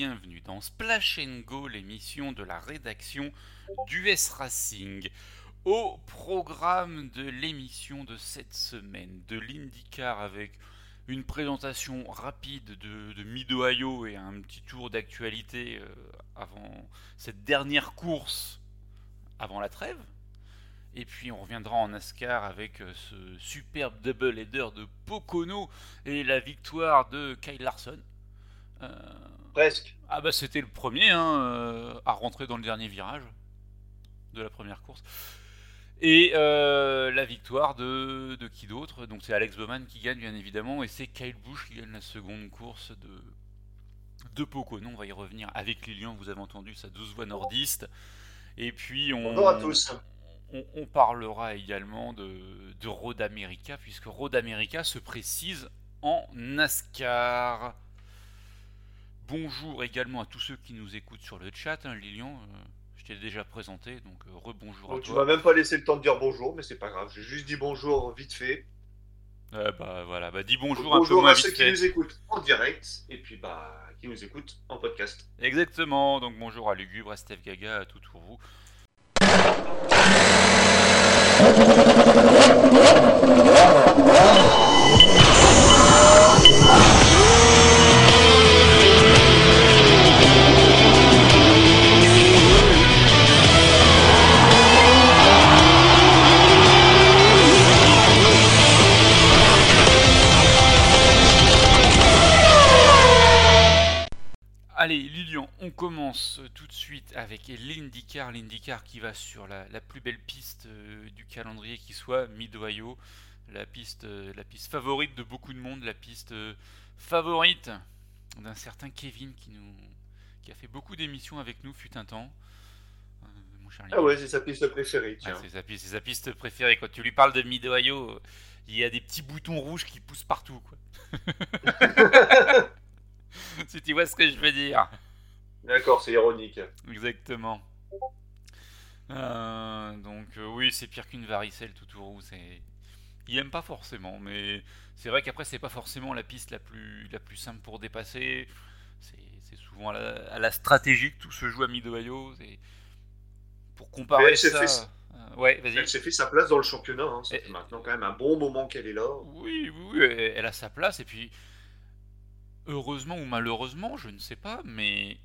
bienvenue dans Splash Go, l'émission de la rédaction d'US Racing. Au programme de l'émission de cette semaine, de l'IndyCar avec une présentation rapide de, Mid-Ohio et un petit tour d'actualité euh, avant cette dernière course avant la trêve. Et puis on reviendra en NASCAR avec euh, ce superbe double header de Pocono et la victoire de Kyle Larson. Euh, Presque. Ah bah c'était le premier hein, euh, à rentrer dans le dernier virage de la première course. Et la victoire de, de qui d'autre? Donc c'est Alex Bowman qui gagne bien évidemment et c'est Kyle Busch qui gagne la seconde course de, de Pocono. On va y revenir avec Lilian, vous avez entendu sa douce voix nordiste. Et puis on... Bonjour à tous on, parlera également de, Road America, puisque Road America se précise en NASCAR. Bonjour également à tous ceux qui nous écoutent sur le chat, hein, Lilian. Euh, je t'ai déjà présenté, donc euh, rebonjour à toi. Tu m'as même pas laissé le temps de dire bonjour, mais c'est pas grave. J'ai juste dit bonjour vite fait. bah voilà, bah dis bonjour, un peu moins à ceux qui nous écoutent en direct et puis bah qui nous écoutent en podcast. Exactement, donc bonjour à Lugubre, à Steph Gaga, à tout pour vous. Allez, Lilian, on commence tout de suite avec l'IndyCar. L'IndyCar qui va sur la, plus belle piste euh, du calendrier qui soit, Mid-Ohio. La piste, euh, la piste favorite de beaucoup de monde, la piste euh, favorite d'un certain Kevin qui, nous, qui a fait beaucoup d'émissions avec nous, fut un temps. ah ouais, c'est sa piste préférée. c'est sa, sa, piste préférée. Quand tu lui parles de Mid-Ohio, il y a des petits boutons rouges qui poussent partout. Quoi. si tu vois ce que je veux dire. D'accord, c'est ironique. Exactement. Euh, donc euh, oui, c'est pire qu'une varicelle tout C'est, il aime pas forcément, mais c'est vrai qu'après c'est pas forcément la piste la plus la plus simple pour dépasser. C'est, souvent à la, stratégie que tout se joue à mid Pour comparer ça. Euh, ouais, vas-y. Elle s'est fait sa place dans le championnat. Hein. Ça fait maintenant quand même un bon moment qu'elle est là. Oui, oui, elle a sa place et puis heureusement ou malheureusement, je ne sais pas, mais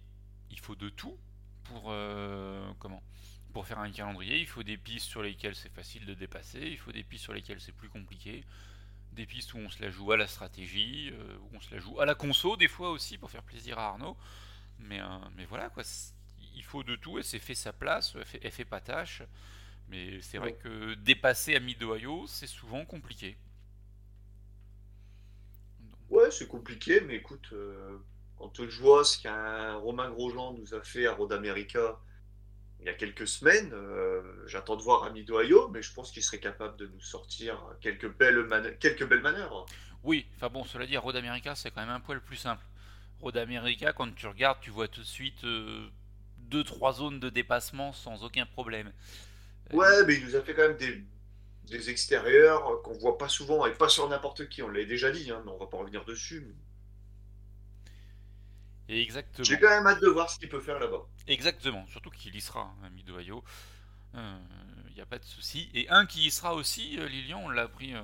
il faut de tout pour euh, comment? Pour faire un calendrier. Il faut des pistes sur lesquelles c'est facile de dépasser, il faut des pistes sur lesquelles c'est plus compliqué, des pistes où on se la joue à la stratégie, euh, où on se la joue à la conso des fois aussi pour faire plaisir à Arnaud. Mais, euh, mais voilà quoi, il faut de tout. Elle s'est fait sa place, elle fait, fait pas tâche. Mais c'est vrai que dépasser à Mid-Ohio, c'est souvent compliqué. Ouais, c'est compliqué, mais écoute, euh, quand je vois ce qu'un Romain Grosjean nous a fait à Road America il y a quelques semaines, euh, j'attends de voir Ami Ohio, mais je pense qu'il serait capable de nous sortir quelques belles, quelques belles manœuvres. Oui, enfin bon, cela dit, Road America, c'est quand même un poil plus simple. Road America, quand tu regardes, tu vois tout de suite 2 deux, trois zones de dépassement sans aucun problème. Ouais, mais il nous a fait quand même des des extérieurs euh, qu'on voit pas souvent et pas sur n'importe qui. On l'a déjà dit, hein, mais on va pas revenir dessus. exactement. J'ai quand même hâte de voir ce qu'il peut faire là-bas. Exactement, surtout qu'il y sera, hein, ami de Il n'y a pas de souci. Et un qui y sera aussi, euh, Lilian, on l'a appris euh,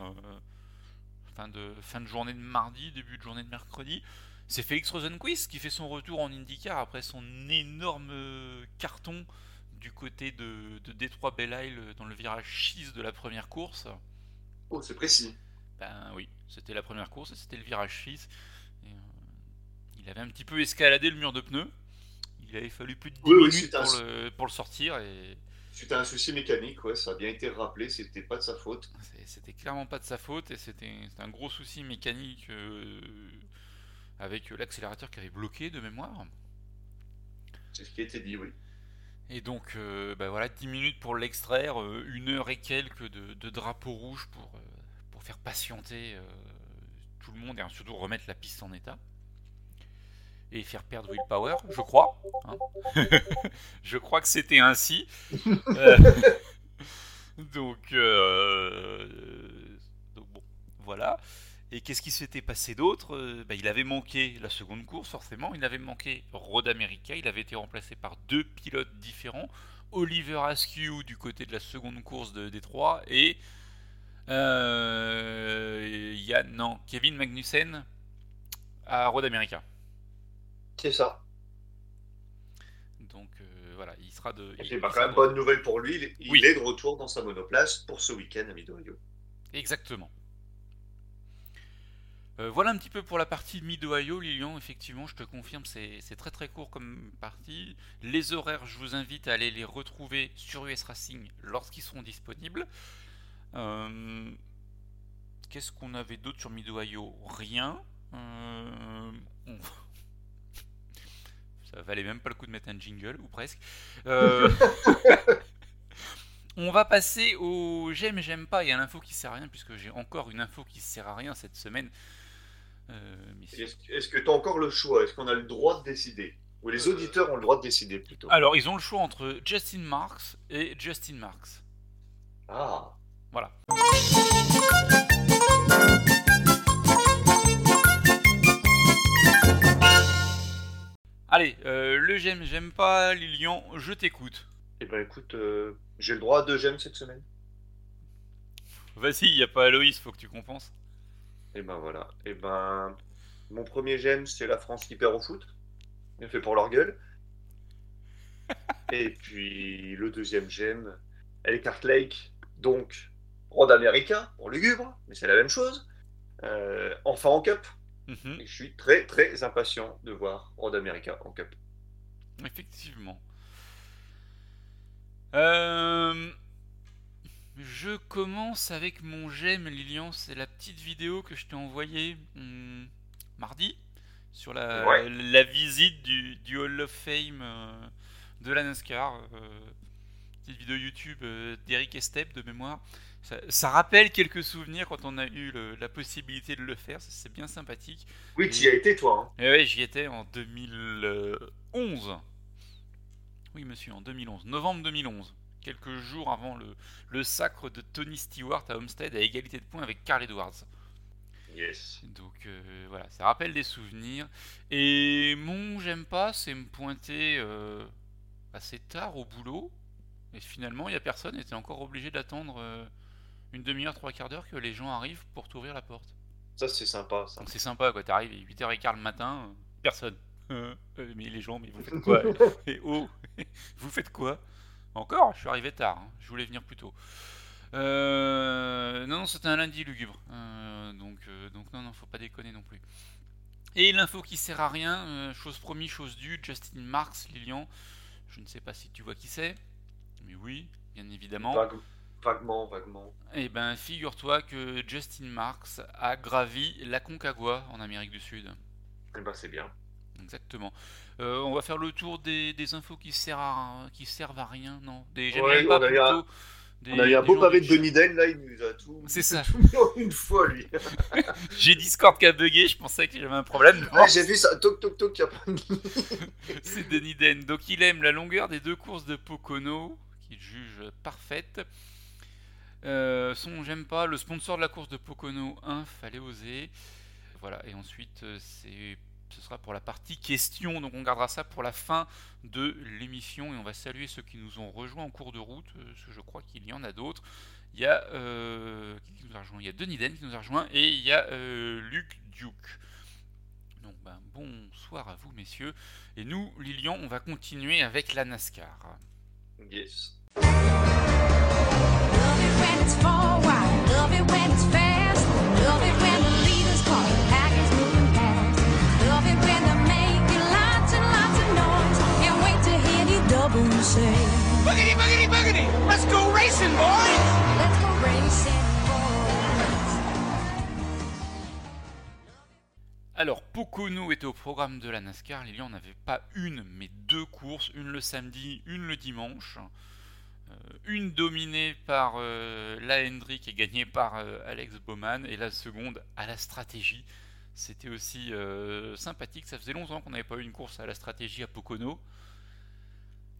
fin, de, fin de journée de mardi, début de journée de mercredi. C'est Félix Rosenquist qui fait son retour en IndyCar après son énorme carton du côté de, de Détroit Belle Isle dans le virage 6 de la première course. Oh, c'est précis. Ben oui, c'était la première course, c'était le virage 6. Euh, il avait un petit peu escaladé le mur de pneus. Il avait fallu plus de 10 minutes pour, le, pour, le, sortir. Et... C'était un souci mécanique, ouais, ça a bien été rappelé, c'était pas de sa faute. C'était clairement pas de sa faute et c'était un gros souci mécanique euh, avec l'accélérateur qui avait bloqué de mémoire. C'est ce qui a été dit, oui. Et donc, euh, bah voilà, 10 minutes pour l'extraire, euh, une heure et quelques de, drapeau rouge pour, euh, pour faire patienter tout le monde et surtout remettre la piste en état. Et faire perdre Willpower, je crois. Hein. je crois que c'était ainsi. donc, donc, bon, voilà. Et qu'est-ce qui s'était passé d'autre euh, bah, Il avait manqué la seconde course, forcément. Il avait manqué Road America. Il avait été remplacé par deux pilotes différents. Oliver Askew du côté de la seconde course de Détroit et euh, Yann, non, Kevin Magnussen à Road America. C'est ça. Donc euh, voilà, il sera de. Et pas quand même bonne nouvelle pour lui. Il, est de retour dans sa monoplace pour ce week-end à Mid-Ohio. Exactement. Euh, voilà un petit peu pour la partie Mid-Ohio, Lilian. Effectivement, je te confirme, c'est très très court comme partie. Les horaires, je vous invite à aller les retrouver sur US Racing lorsqu'ils seront disponibles. Euh, qu'est-ce qu'on avait d'autre sur Mid-Ohio? Rien. Euh, Ça valait même pas le coup de mettre un jingle, ou presque. On va passer au j'aime, j'aime pas. Y a l'info qui sert à rien, puisque j'ai encore une info qui sert à rien cette semaine. Euh, est-ce que tu as encore le choix? Est-ce qu'on a le droit de décider? Ou les euh, auditeurs ont le droit de décider plutôt? Alors, ils ont le choix entre Justin Marks et Justin Marks. Ah Voilà. Allez, euh, le j'aime, j'aime pas, Lilian, je t'écoute. Eh ben écoute, j'ai le droit à deux j'aime cette semaine. Vas-y, il n'y a pas Aloïs, faut que tu compenses. Et ben voilà. Et ben mon premier j'aime, c'est la France qui perd au foot. Il fait pour leur gueule. Et puis le deuxième j'aime, Elkhart Lake, donc Road America pour lugubre, mais c'est la même chose. Euh, enfin en Cup. Mhm. Et je suis très très impatient de voir Road America en Cup. Effectivement. Euh, je commence avec mon j'aime Lilian, c'est la petite vidéo que je t'ai envoyée hmm, mardi sur la, la visite du, du, Hall of Fame euh, de la NASCAR. Euh, petite vidéo YouTube euh, d'Eric Estep de mémoire. Ça, rappelle quelques souvenirs quand on a eu la possibilité de le faire, c'est bien sympathique. Oui, tu y as été toi. Hein. oui, j'y étais en 2011. Oui, monsieur, en 2011, novembre 2011 quelques jours avant le, le sacre de Tony Stewart à Homestead à égalité de points avec Carl Edwards. Yes. Donc euh, voilà, ça rappelle des souvenirs. Et mon j'aime pas, c'est me pointer euh, assez tard au boulot. Et finalement, il n'y a personne, et encore obligé d'attendre euh, une demi-heure, trois quarts d'heure que les gens arrivent pour t'ouvrir la porte. Ça, c'est sympa. Ça. c'est sympa, quoi. T'arrives 8h15 le matin, personne. mais les gens, mais vous faites quoi? Et oh, vous faites quoi? Encore Je suis arrivé tard, hein. je voulais venir plus tôt. Euh, non, non, c'était un lundi lugubre. Euh, donc, euh, donc, non, non, faut pas déconner non plus. Et l'info qui sert à rien, chose promis, chose due, Justin Marks, Lilian. Je ne sais pas si tu vois qui c'est, mais oui, bien évidemment. vaguement, vaguement. Eh ben, figure-toi que Justin Marks a gravi la Concagua en Amérique du Sud. Eh ben, c'est bien. Exactement. Euh, on va faire le tour des, infos qui servent à, qui servent à rien, non? Des ouais, pas plutôt. on a eu un beau pavé de Denis Den, là, il nous a tout. C'est ça. une fois, lui. j'ai Discord qui a bugué, je pensais que j'avais un problème. Ouais, j'ai vu ça, toc toc toc. C'est Denis Den. Donc, il aime la longueur des deux courses de Pocono, qu'il juge parfaite. Euh, son j'aime pas, le sponsor de la course de Pocono 1, fallait oser. Voilà, et ensuite, euh, c'est ce sera pour la partie questions. Donc on gardera ça pour la fin de l'émission et on va saluer ceux qui nous ont rejoints en cours de route. Euh, parce que je crois qu'il y en a d'autres. Il y a euh, qui nous a rejoint Il y a Denis Den qui nous a rejoint et il y a euh, Luc Duke. Donc ben, bonsoir à vous messieurs. Et nous, Lilian, on va continuer avec la NASCAR. Yes. Alors, Pocono était au programme de la NASCAR. Il n'y en avait pas une, mais deux courses. Une le samedi, une le dimanche. Euh, une dominée par euh, la Hendrick et gagnée par euh, Alex Bowman. Et la seconde à la stratégie. C'était aussi sympathique. Ça faisait longtemps qu'on n'avait pas eu une course à la stratégie à Pocono.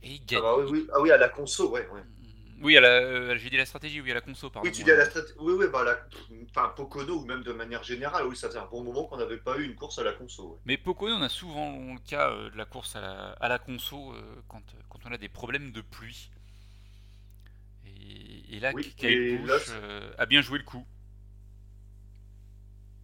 Et ah, bah oui, ah, oui, à la conso, ouais. Oui, à la, j'ai dit la stratégie, oui, à la conso, pardon. Oui, tu dis à la stratégie. Oui, oui, bah, la... enfin, Pocono, ou même de manière générale, oui, ça faisait un bon moment qu'on n'avait pas eu une course à la conso. Mais Pocono, on a souvent le cas de la course à la, à la conso quand, quand on a des problèmes de pluie. Et, là, Oui, et euh, a bien joué le coup.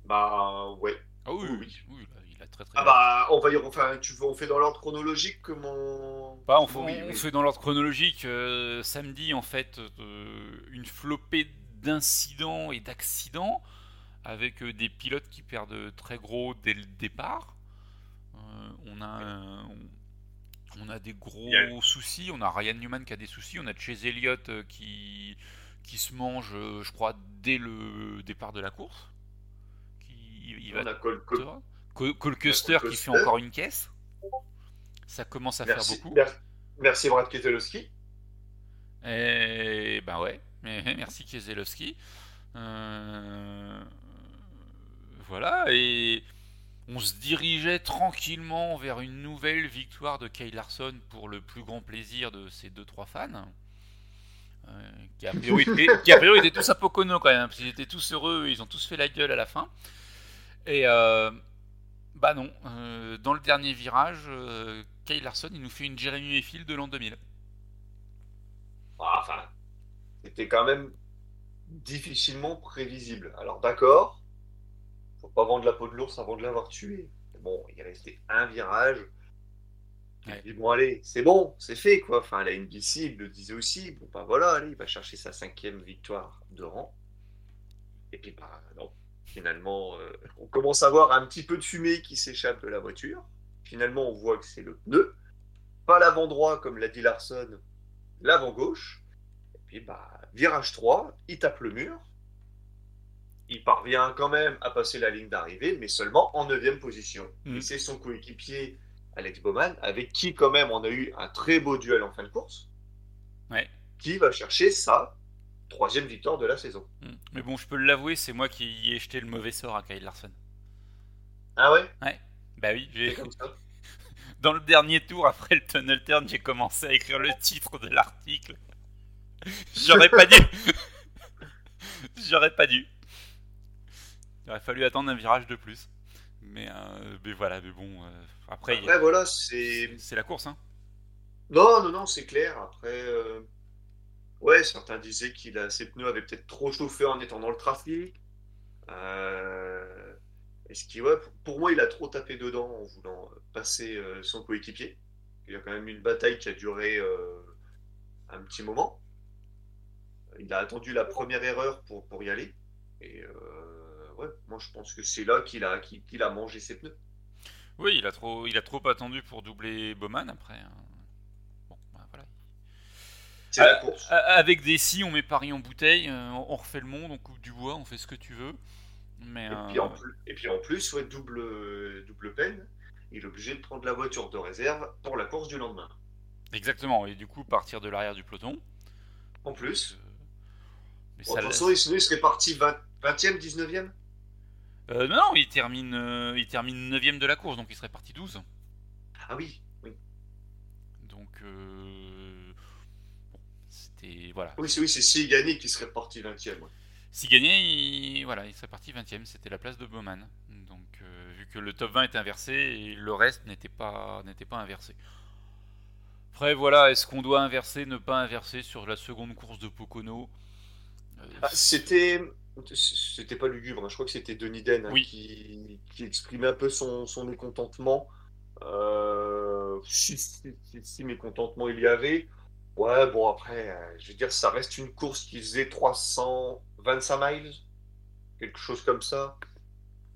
Bah, ouais. Ah oui, Oui, oui, oui. Oui, là, il a très très Ah bah, on va y... Enfin, tu veux, on fait dans l'ordre chronologique que mon... Bah, on, fait, mon- oui, on oui. fait dans l'ordre chronologique. euh, samedi, en fait, euh, une flopée d'incidents et d'accidents avec euh, des pilotes qui perdent très gros dès le départ. Euh, on, a, un- on, on a des gros soucis. On a Ryan Newman qui a des soucis. On a Chase Elliott qui, qui se mange, je crois, dès le départ de la course. Qui, il va On a Cole, Cole, Cole Custer Cole qui fait encore une caisse. Ça commence à Merci, faire beaucoup. mer- merci Brad Keselowski. Et ben ouais, merci Kieselowski. Euh, Voilà, et on se dirigeait tranquillement vers une nouvelle victoire de Kyle Larson pour le plus grand plaisir de deux trois fans. Euh, qui, a priori étaient, qui a priori étaient tous à Pocono quand même, parce qu'ils étaient tous heureux, ils ont tous fait la gueule à la fin. Et euh, bah non, euh, dans le dernier virage, euh, Kyle Larson il nous fait une Jeremy Mayfield de l'an 2000. Ah, Enfin, c'était quand même difficilement prévisible. Alors d'accord, faut pas vendre la peau de l'ours avant de l'avoir tué. Bon, il restait un virage. Il dit bon allez, c'est bon, c'est fait quoi. Enfin, la NBC il le disait aussi. Bon bah voilà, allez, il va chercher sa cinquième victoire de rang. Et puis bah non, finalement, euh, on commence à voir un petit peu de fumée qui s'échappe de la voiture. Finalement, on voit que c'est le pneu, pas l'avant droit comme l'a dit Larson, l'avant gauche. Et puis, bah, virage 3, il tape le mur. Il parvient quand même à passer la ligne d'arrivée, mais seulement en 9 position. Et c'est son coéquipier, Alex Bowman, avec qui, quand même, on a eu un très beau duel en fin de course, Ouais. qui va chercher sa troisième victoire de la saison. Mm. Mais bon, je peux l'avouer, c'est moi qui ai jeté le mauvais sort à Kyle Larson. Ah ouais? Bah oui, j'ai- C'est comme ça. dans le dernier tour, après le tunnel turn, j'ai commencé à écrire le titre de l'article. J'aurais pas dû. J'aurais pas dû. Il aurait fallu attendre un virage de plus. Mais, euh, mais voilà, mais bon. euh, après, y a- Après, voilà, c'est. c'est la course, hein. Non, non, non, c'est clair. Après, euh, ouais, certains disaient qu'il a ses pneus avaient peut-être trop chauffé en étant dans le trafic. Euh, Est-ce pour- moi, il a trop tapé dedans en voulant passer euh, son coéquipier. Il y a quand même une bataille qui a duré euh, un petit moment. Il a attendu la première erreur pour, y aller. Et euh, ouais, moi, je pense que c'est là qu'il a, qu'il, qu'il a mangé ses pneus. Oui, il a trop, il a trop attendu pour doubler Bowman après. hein. C'est la course. A- Avec des si, on met Paris en bouteille, euh, on refait le monde, on coupe du bois, on fait ce que tu veux. Mais Et euh, puis en plus, et puis en plus ouais, double, double peine, il est obligé de prendre la voiture de réserve pour la course du lendemain. exactement. Et du coup, partir de l'arrière du peloton. En plus, Euh, mais bon, ça façon, il serait parti 20, 20e, 19e Euh, non, non, il termine, euh, il termine 9ème de la course, donc il serait parti 12. Ah oui, oui. Donc, euh, c'était. Voilà. Oui, c'est oui, c'est s'il gagnait qu'il serait parti 20e. ouais. S'il gagnait, il, voilà, il serait parti 20ème, c'était la place de Bowman. Donc, euh, vu que le top 20 était inversé et le reste n'était pas, n'était pas inversé. Après, voilà, est-ce qu'on doit inverser, ne pas inverser sur la seconde course de Pocono? Euh, Ah, c'était. C'était pas lugubre, hein, je crois que c'était Denis Den hein, Oui. qui, qui exprimait un peu son, son mécontentement. Euh, si, si- si- si mécontentement il y avait. Ouais, bon, après, euh, je veux dire, ça reste une course qui faisait 325 miles, quelque chose comme ça.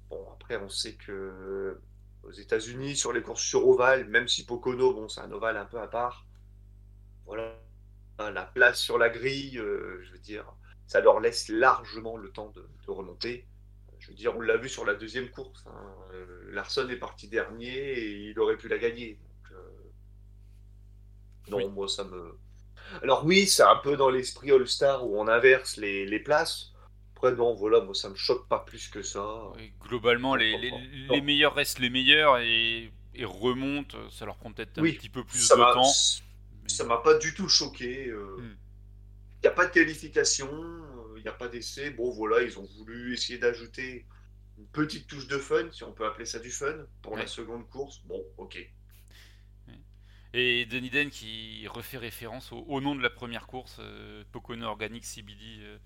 Bon, après, on sait que aux États-Unis, sur les courses sur ovale, même si Pocono, bon, c'est un ovale un peu à part, voilà, la place sur la grille, euh, je veux dire, ça leur laisse largement le temps de, de remonter. Je veux dire, on l'a vu sur la deuxième course. hein. Euh, Larson est parti dernier et il aurait pu la gagner. Donc, euh, Non, Oui. moi, ça me. Alors, oui, c'est un peu dans l'esprit All-Star où on inverse les, les places. Après, non, voilà, moi, ça me choque pas plus que ça. Et globalement, les, les- les meilleurs restent les meilleurs et, et remontent. Ça leur prend peut-être un Oui, petit peu plus de temps. mais- ça m'a pas du tout choqué. euh. Hmm. n'y a pas de qualification, il n'y a pas d'essai. Bon, voilà, ils ont voulu essayer d'ajouter une petite touche de fun, si on peut appeler ça du fun, pour la seconde course. Bon, ok. Et Deniden qui refait référence au, nom de la première course, euh, Pocono Organic CBD. Euh,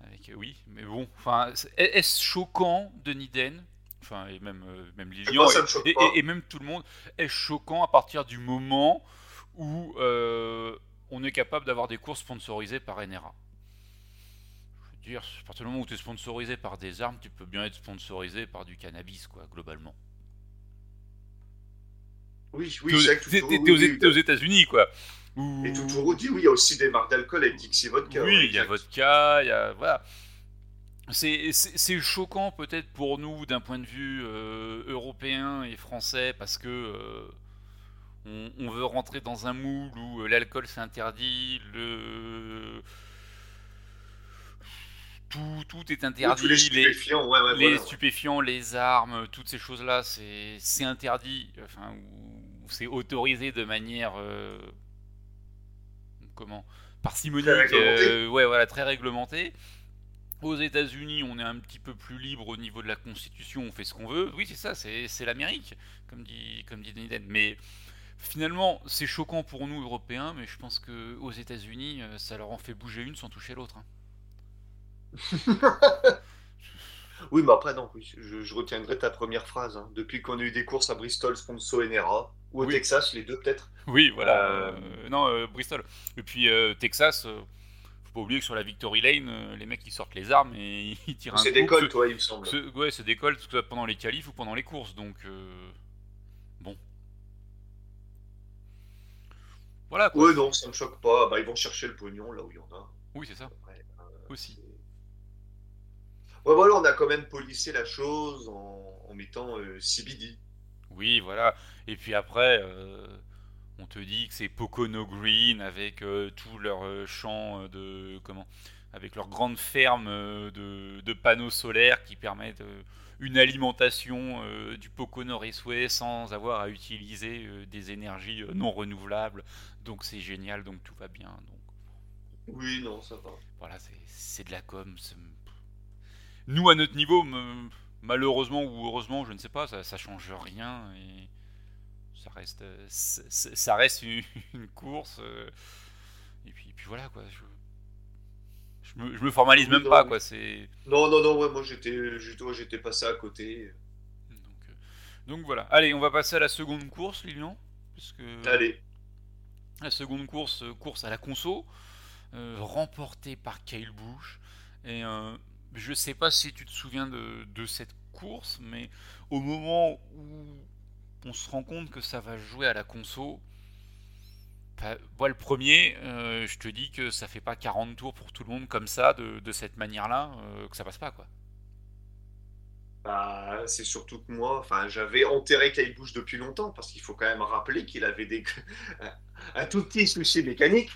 avec, euh, oui, mais bon, enfin, est-ce choquant, Deniden Enfin, et même, même Lilian, et, et, même tout le monde, est choquant à partir du moment où on est capable d'avoir des courses sponsorisées par NRA Je veux dire, à partir du moment où tu es sponsorisé par des armes, tu peux bien être sponsorisé par du cannabis, quoi, globalement. Oui, oui, T'es aux, aux États-Unis, quoi. Et toujours dit, oui, il y a aussi des marques d'alcool avec Dixie Vodka. Oui, il y a vodka, il y a. Voilà. C'est choquant peut-être pour nous d'un point de vue euh, européen et français parce que euh, on, veut rentrer dans un moule où euh, l'alcool c'est interdit, le tout, tout est interdit. les stupéfiants, les, stupéfiants, les armes, toutes ces choses-là, c'est interdit. Enfin, c'est autorisé de manière euh, comment? Parcimonique, euh, ouais voilà très réglementé. Aux États-Unis, on est un petit peu plus libre au niveau de la Constitution, on fait ce qu'on veut. Oui, c'est ça, c'est l'Amérique, comme dit comme dit Mais finalement, c'est choquant pour nous Européens, mais je pense que aux États-Unis, euh, ça leur en fait bouger une sans toucher l'autre. Hein. Oui, mais après, non, je, retiendrai ta première phrase. Hein. Depuis qu'on a eu des courses à Bristol, sponsor NRA, ou au Texas, les deux peut-être? Oui, voilà. Euh, euh, non, euh, Bristol. Et puis Texas, faut pas oublier que sur la Victory Lane, les mecs ils sortent les armes et ils tirent un C'est d'école, toi, il me semble. Ouais, c'est d'école, que ce soit pendant les qualifs ou pendant les courses, donc bon. Voilà quoi. Ouais, non, ça me choque pas. Bah, ils vont chercher le pognon là où il y en a. Oui, c'est ça. Aussi. Ouais, voilà, on a quand même policé la chose en, mettant CBD. Oui, voilà. Et puis après, euh, on te dit que c'est Pocono Green avec euh, tout leur euh, champ de comment avec leur grande ferme de, panneaux solaires qui permettent une alimentation du Pocono Raceway sans avoir à utiliser des énergies non renouvelables. Donc c'est génial, donc tout va bien. Donc... Oui, non, ça va. Voilà, c'est de la com. Nous, à notre niveau, malheureusement ou heureusement, je ne sais pas, ça, ça change rien et ça reste, ça reste une, course. Euh, et puis, puis voilà quoi. Je, me, je me, formalise même pas quoi. C'est. Non non non ouais, moi j'étais j'étais passé à côté. Donc, euh, donc, voilà. Allez, on va passer à la seconde course, Lilian. Parce que Allez. La seconde course, euh, course à la conso, remportée par Kyle Busch. Et je sais pas si tu te souviens de, cette course, mais au moment où on se rend compte que ça va jouer à la conso, le premier, euh, je te dis que ça fait pas 40 tours pour tout le monde comme ça, de, cette manière-là, euh, que ça passe pas quoi. Bah, c'est surtout que moi, enfin, j'avais enterré Busch depuis longtemps parce qu'il faut quand même rappeler qu'il avait des... un tout petit souci mécanique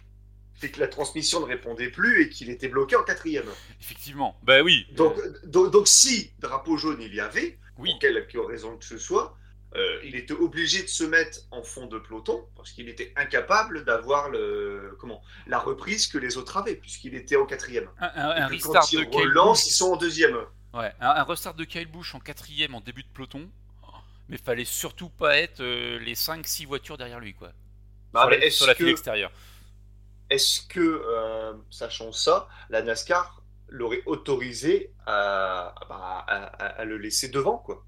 c'est que la transmission ne répondait plus et qu'il était bloqué en quatrième. Effectivement, bah oui. Donc, donc, si drapeau jaune il y avait, oui. pour quelque raison que ce soit, euh, il était obligé de se mettre en fond de peloton parce qu'il était incapable d'avoir le comment la reprise que les autres avaient puisqu'il était en quatrième. Un, restart de Kyle Busch. ils sont en deuxième. Ouais, un, restart de Kyle Busch en quatrième en début de peloton, mais fallait surtout pas être euh, les 5-6 voitures derrière lui quoi. Bah, sur, la, sur la file extérieure. Est-ce que, euh, sachant ça, la NASCAR l'aurait autorisé à, le laisser devant, quoi?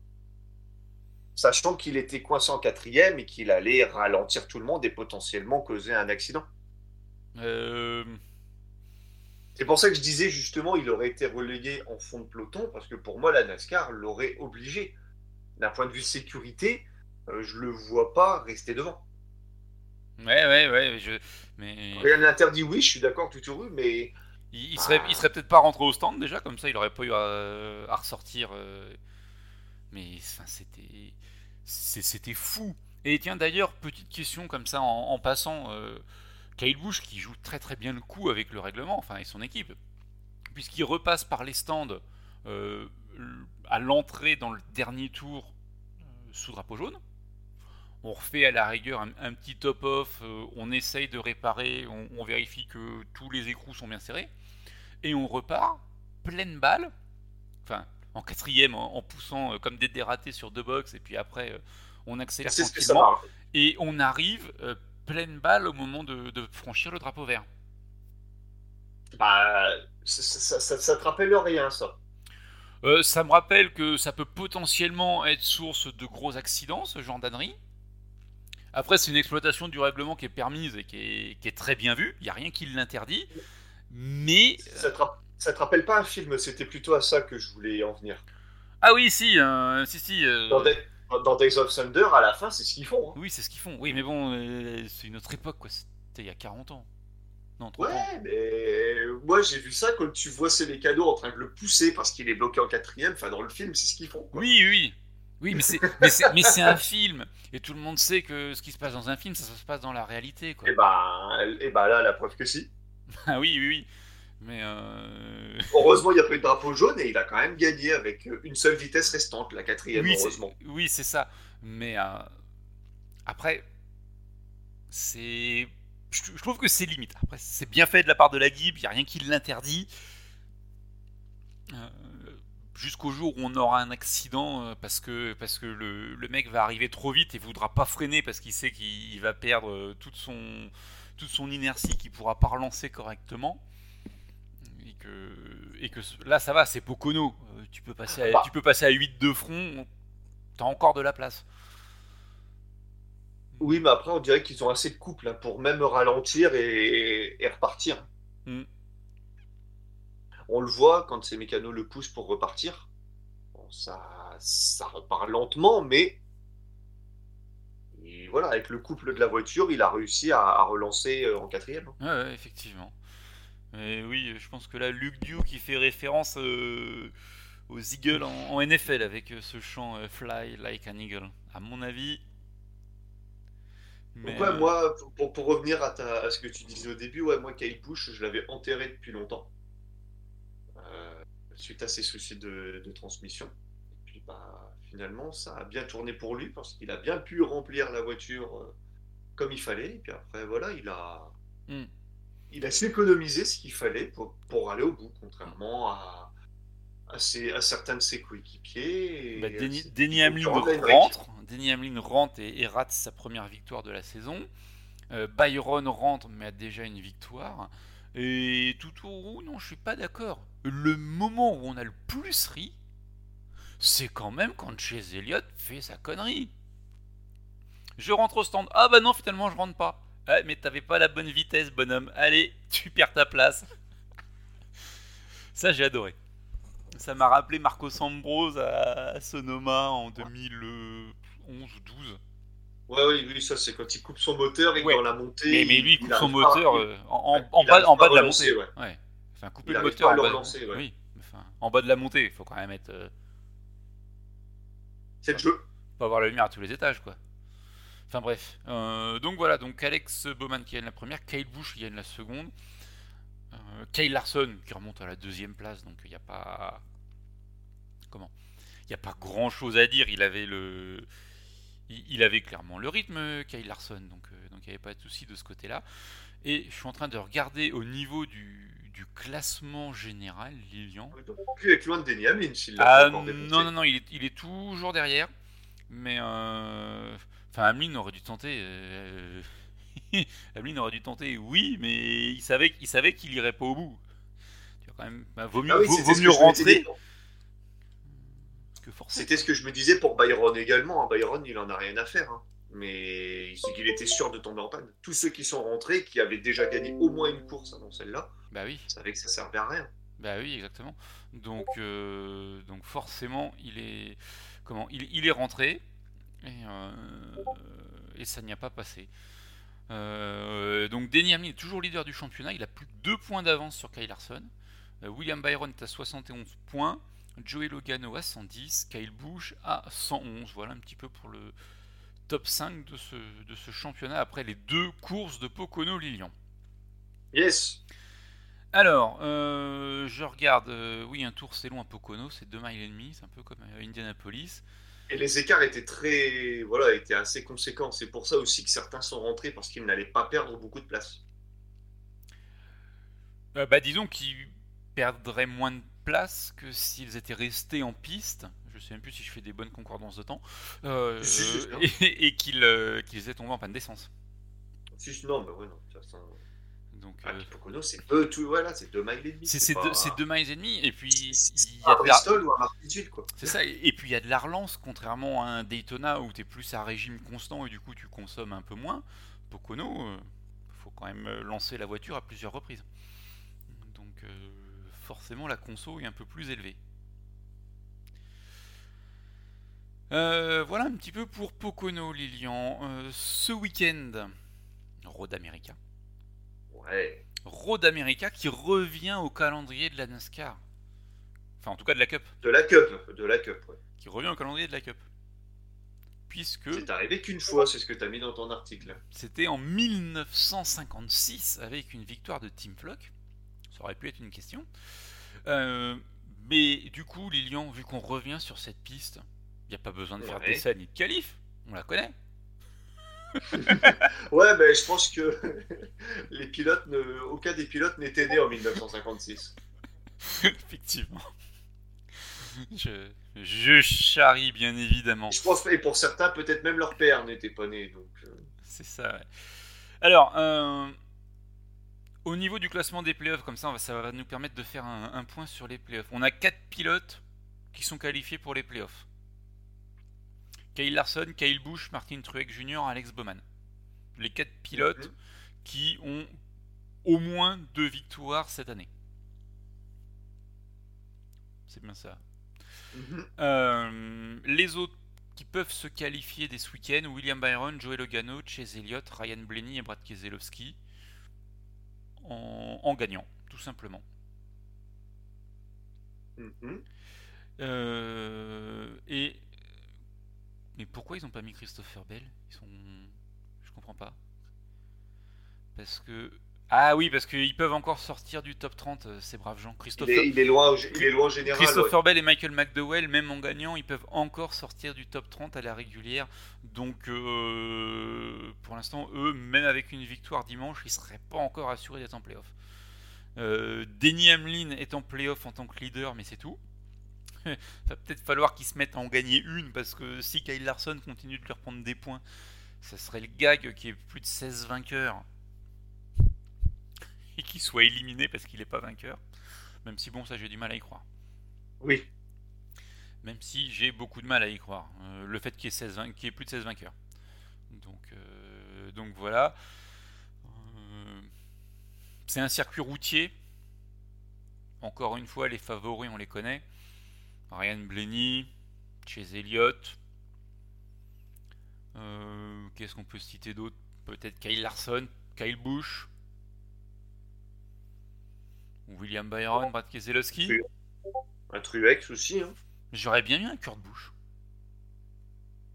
Sachant qu'il était coincé en quatrième et qu'il allait ralentir tout le monde et potentiellement causer un accident. Euh. C'est pour ça que je disais justement, il aurait été relayé en fond de peloton, parce que pour moi, la NASCAR l'aurait obligé. D'un point de vue sécurité, euh, je ne le vois pas rester devant. Ouais, ouais, ouais. Je... Mais... Rien n'interdit, oui, je suis d'accord, tout heureux, mais. Il, serait, il serait peut-être pas rentré au stand déjà, comme ça il aurait pas eu à, ressortir. Euh, mais c'était. C'était fou. Et tiens, d'ailleurs, petite question comme ça en, passant. Euh, Kyle Busch qui joue très très bien le coup avec le règlement, enfin, et son équipe. Puisqu'il repasse par les stands euh, à l'entrée dans le dernier tour sous drapeau jaune on refait à la rigueur un, petit top-off, euh, on essaye de réparer, on, vérifie que tous les écrous sont bien serrés, et on repart, pleine balle, enfin en quatrième, en, poussant euh, comme des dératés sur deux box, et puis après on accélère tranquillement, et on arrive pleine balle au moment de, franchir le drapeau vert. Bah, ça, ça, te rappelle rien, ça ça me rappelle que ça peut potentiellement être source de gros accidents, ce genre d'ânerie. Après, c'est une exploitation du règlement qui est permise et qui est, très bien vue. Il n'y a rien qui l'interdit. Mais. Ça te, te rappelle pas un film C'était plutôt à ça que je voulais en venir. Ah oui, si, euh, si, si. Euh. Dans, Days of Thunder, à la fin, c'est ce qu'ils font. Hein. Oui, c'est ce qu'ils font. Oui, mais bon, euh, c'est une autre époque, quoi. C'était il y a 40 ans. Non, 30 ouais, mais moi j'ai vu ça quand tu vois ces mécanos en train de le pousser parce qu'il est bloqué en quatrième. Enfin, dans le film, c'est ce qu'ils font. Oui, oui. Oui, mais c'est, mais, c'est, un film. Et tout le monde sait que ce qui se passe dans un film, ça, se passe dans la réalité. Quoi. Et bah, et bah là, la preuve que si. ah oui, oui, oui. Mais euh... Heureusement, il n'y a pas eu de drapeau jaune et il a quand même gagné avec une seule vitesse restante, la quatrième, oui, heureusement. Oui, c'est ça. Mais euh... après, c'est. Je, trouve que c'est limite. Après, c'est bien fait de la part de la Guib, il n'y a rien qui l'interdit. Euh, jusqu'au jour où on aura un accident euh, parce que, parce que le, le, mec va arriver trop vite et voudra pas freiner parce qu'il sait qu'il va perdre euh, toute son, toute son inertie, qu'il pourra pas relancer correctement. Et que, et que là ça va, c'est Pocono. Euh, tu, peux passer à, tu peux passer à 8 de front, t'as encore de la place. Oui, mais après on dirait qu'ils ont assez de couple hein, pour même ralentir et, et repartir. Mm. On le voit quand ces mécanos le poussent pour repartir. ça, ça repart lentement, mais voilà, avec le couple de la voiture, il a réussi à, relancer euh, en quatrième. Ouais, effectivement. Et oui, je pense que là, Luke Dew qui fait référence euh, aux Eagles en, NFL avec euh, ce chant Fly like an Eagle. À mon avis. Moi, pour, revenir à, à, ce que tu disais au début, ouais, moi, Kyle Bush, je l'avais enterré depuis longtemps suite à ses soucis de, transmission. Et puis bah, finalement, ça a bien tourné pour lui parce qu'il a bien pu remplir la voiture euh, comme il fallait. Et puis après, voilà, il a, mm. il a s'économisé ce qu'il fallait pour, pour, aller au bout, contrairement à, à, ses, à certains de ses coéquipiers. Bah, Denny Hamlin rentre, Denny Hamlin rentre et, rate sa première victoire de la saison. Euh, Byron rentre mais a déjà une victoire. Et Toutourou, non, je suis pas d'accord. Le moment où on a le plus ri, c'est quand même quand chez Elliott fait sa connerie. Je rentre au stand. Ah bah non, finalement, je rentre pas. Ah, mais t'avais pas la bonne vitesse, bonhomme. Allez, tu perds ta place. Ça, j'ai adoré. Ça m'a rappelé Marco Ambrose à Sonoma en 2011 ou 12. Ouais, oui, oui, ça c'est quand il coupe son moteur et dans la montée. Mais, lui, il coupe son moteur euh, en, bas, en bas de la montée. Ouais. Enfin, couper le moteur bas, oui. enfin, en bas de la montée, il faut quand même être. Euh... C'est le jeu. Pas avoir la lumière à tous les étages, quoi. Enfin bref. Euh, donc voilà, donc Alex Bowman qui gagne la première, Kyle Busch qui gagne la seconde, euh, Kyle Larson qui remonte à la deuxième place, donc il n'y a pas. Comment? Il n'y a pas grand chose à dire. Il avait le il, avait clairement le rythme, Kyle Larson, donc donc il n'y avait pas de souci de ce côté-là. Et je suis en train de regarder au niveau du, classement général, Lilian. Plus être loin de s'il ah, Non, non, non, il est, il est toujours derrière. Mais euh, enfin, Hamlin aurait dû tenter. Euh... Aurait dû tenter, oui, mais il savait, qu'il savait qu'il irait pas au bout. Quand même, bah, vaut mieux, ah vaut mieux rentrer. C'était ce que je me disais pour Byron également. Hein. Byron, il en a rien à faire. Hein. Mais c'est qu'il était sûr de tomber en panne. Tous ceux qui sont rentrés, qui avaient déjà gagné au moins une course avant celle-là, bah oui. savaient que ça servait à rien. Bah oui, exactement. Donc, euh, donc forcément, il est, comment, il, est rentré et, euh, et ça n'y a pas passé. Euh, donc Denny Hamlin est toujours leader du championnat. Il a plus de 2 points d'avance sur Kyle Larson. William Byron est à 71 points. Joey Logano à 110, Kyle Busch à 111. Voilà un petit peu pour le top 5 de ce, de ce championnat après les deux courses de Pocono Lilian. Yes. Alors, euh, je regarde, euh, oui, un tour c'est long à Pocono, c'est 2 miles et demi, c'est un peu comme à Indianapolis. et les écarts étaient très, voilà, étaient assez conséquents. C'est pour ça aussi que certains sont rentrés parce qu'ils n'allaient pas perdre beaucoup de place. Euh, bah, disons qu'ils perdraient moins de place que s'ils étaient restés en piste. Je sais même plus si je fais des bonnes concordances de temps. Euh, Si, si, et et qu'ils euh, qu'ils étaient tombés en panne d'essence. Si, non, mais ouais, non. ça, Donc, Ah, euh, Pocono, c'est deux, tout, voilà, c'est deux miles et demi. c'est pas- deux, miles et demi. Et puis, il y a à Bristol ou à Martinsville, quoi. C'est ça, et et puis il y a de la relance, contrairement à un Daytona où tu es plus à régime constant et du coup tu consommes un peu moins. Pocono, faut quand même lancer la voiture à plusieurs reprises. Donc euh, forcément la conso est un peu plus élevée. Euh, voilà un petit peu pour Pocono, Lilian. Euh, ce week-end, Road America. Ouais. Road America qui revient au calendrier de la NASCAR. Enfin en tout cas de la Cup. De la Cup, de la Cup, ouais. Qui revient au calendrier de la Cup. Puisque... C'est arrivé qu'une fois, c'est ce que tu as mis dans ton article. C'était en 1956 avec une victoire de Team Flock. Ça aurait pu être une question. Euh, mais du coup, Lilian, vu qu'on revient sur cette piste, il n'y a pas besoin de faire Ouais. d'essai ni de qualif. On la connaît. Ouais, mais je pense que les pilotes, ne... aucun des pilotes n'était né en 1956. Effectivement. Je, je charrie bien évidemment. Je pense, et pour certains, peut-être même leur père n'était pas né. Donc, euh, C'est ça. ouais. Alors, euh, au niveau du classement des playoffs, comme ça, ça va nous permettre de faire un, un point sur les playoffs. On a 4 pilotes qui sont qualifiés pour les playoffs. Kyle Larson, Kyle Busch, Martin Truex Jr., Alex Bowman. Les 4 pilotes Mhm. qui ont au moins deux victoires cette année. C'est bien ça. mhm. Euh, les autres qui peuvent se qualifier dès ce week-end, William Byron, Joey Logano, Chase Elliott, Ryan Blaney et Brad Keselowski en, en gagnant, tout simplement. Mhm. Euh, et mais pourquoi ils n'ont pas mis Christopher Bell? Ils sont, je comprends pas. Parce que ah oui, parce qu'ils peuvent encore sortir du top 30 euh, ces braves gens. il, Christopher, est, il est loin, au- il est loin en général. Christopher Bell et Michael McDowell, même en gagnant, ils peuvent encore sortir du top 30 à la régulière. Donc, euh, pour l'instant, eux, même avec une victoire dimanche, ils seraient pas encore assurés d'être en playoff. Euh, Denny Hamlin est en playoff en tant que leader, mais c'est tout. va peut-être falloir qu'ils se mettent à en gagner une, parce que si Kyle Larson continue de leur prendre des points, ça serait le gag qui est plus de 16 vainqueurs et qu'il soit éliminé parce qu'il n'est pas vainqueur. Même si, bon, ça j'ai du mal à y croire. Oui. Même si j'ai beaucoup de mal à y croire. Euh, le fait qu'il y, ait 16 vain- qu'il y ait plus de 16 vainqueurs. Donc, euh, donc voilà. Euh, c'est un circuit routier. Encore une fois, les favoris, on les connaît. Ryan Blaney, Chase Elliott. Euh, Qu'est-ce qu'on peut citer d'autre? Peut-être Kyle Larson, Kyle Busch. William Byron, Brad Keselowski. Un Truex aussi. Hein. J'aurais bien mis un Kurt Busch.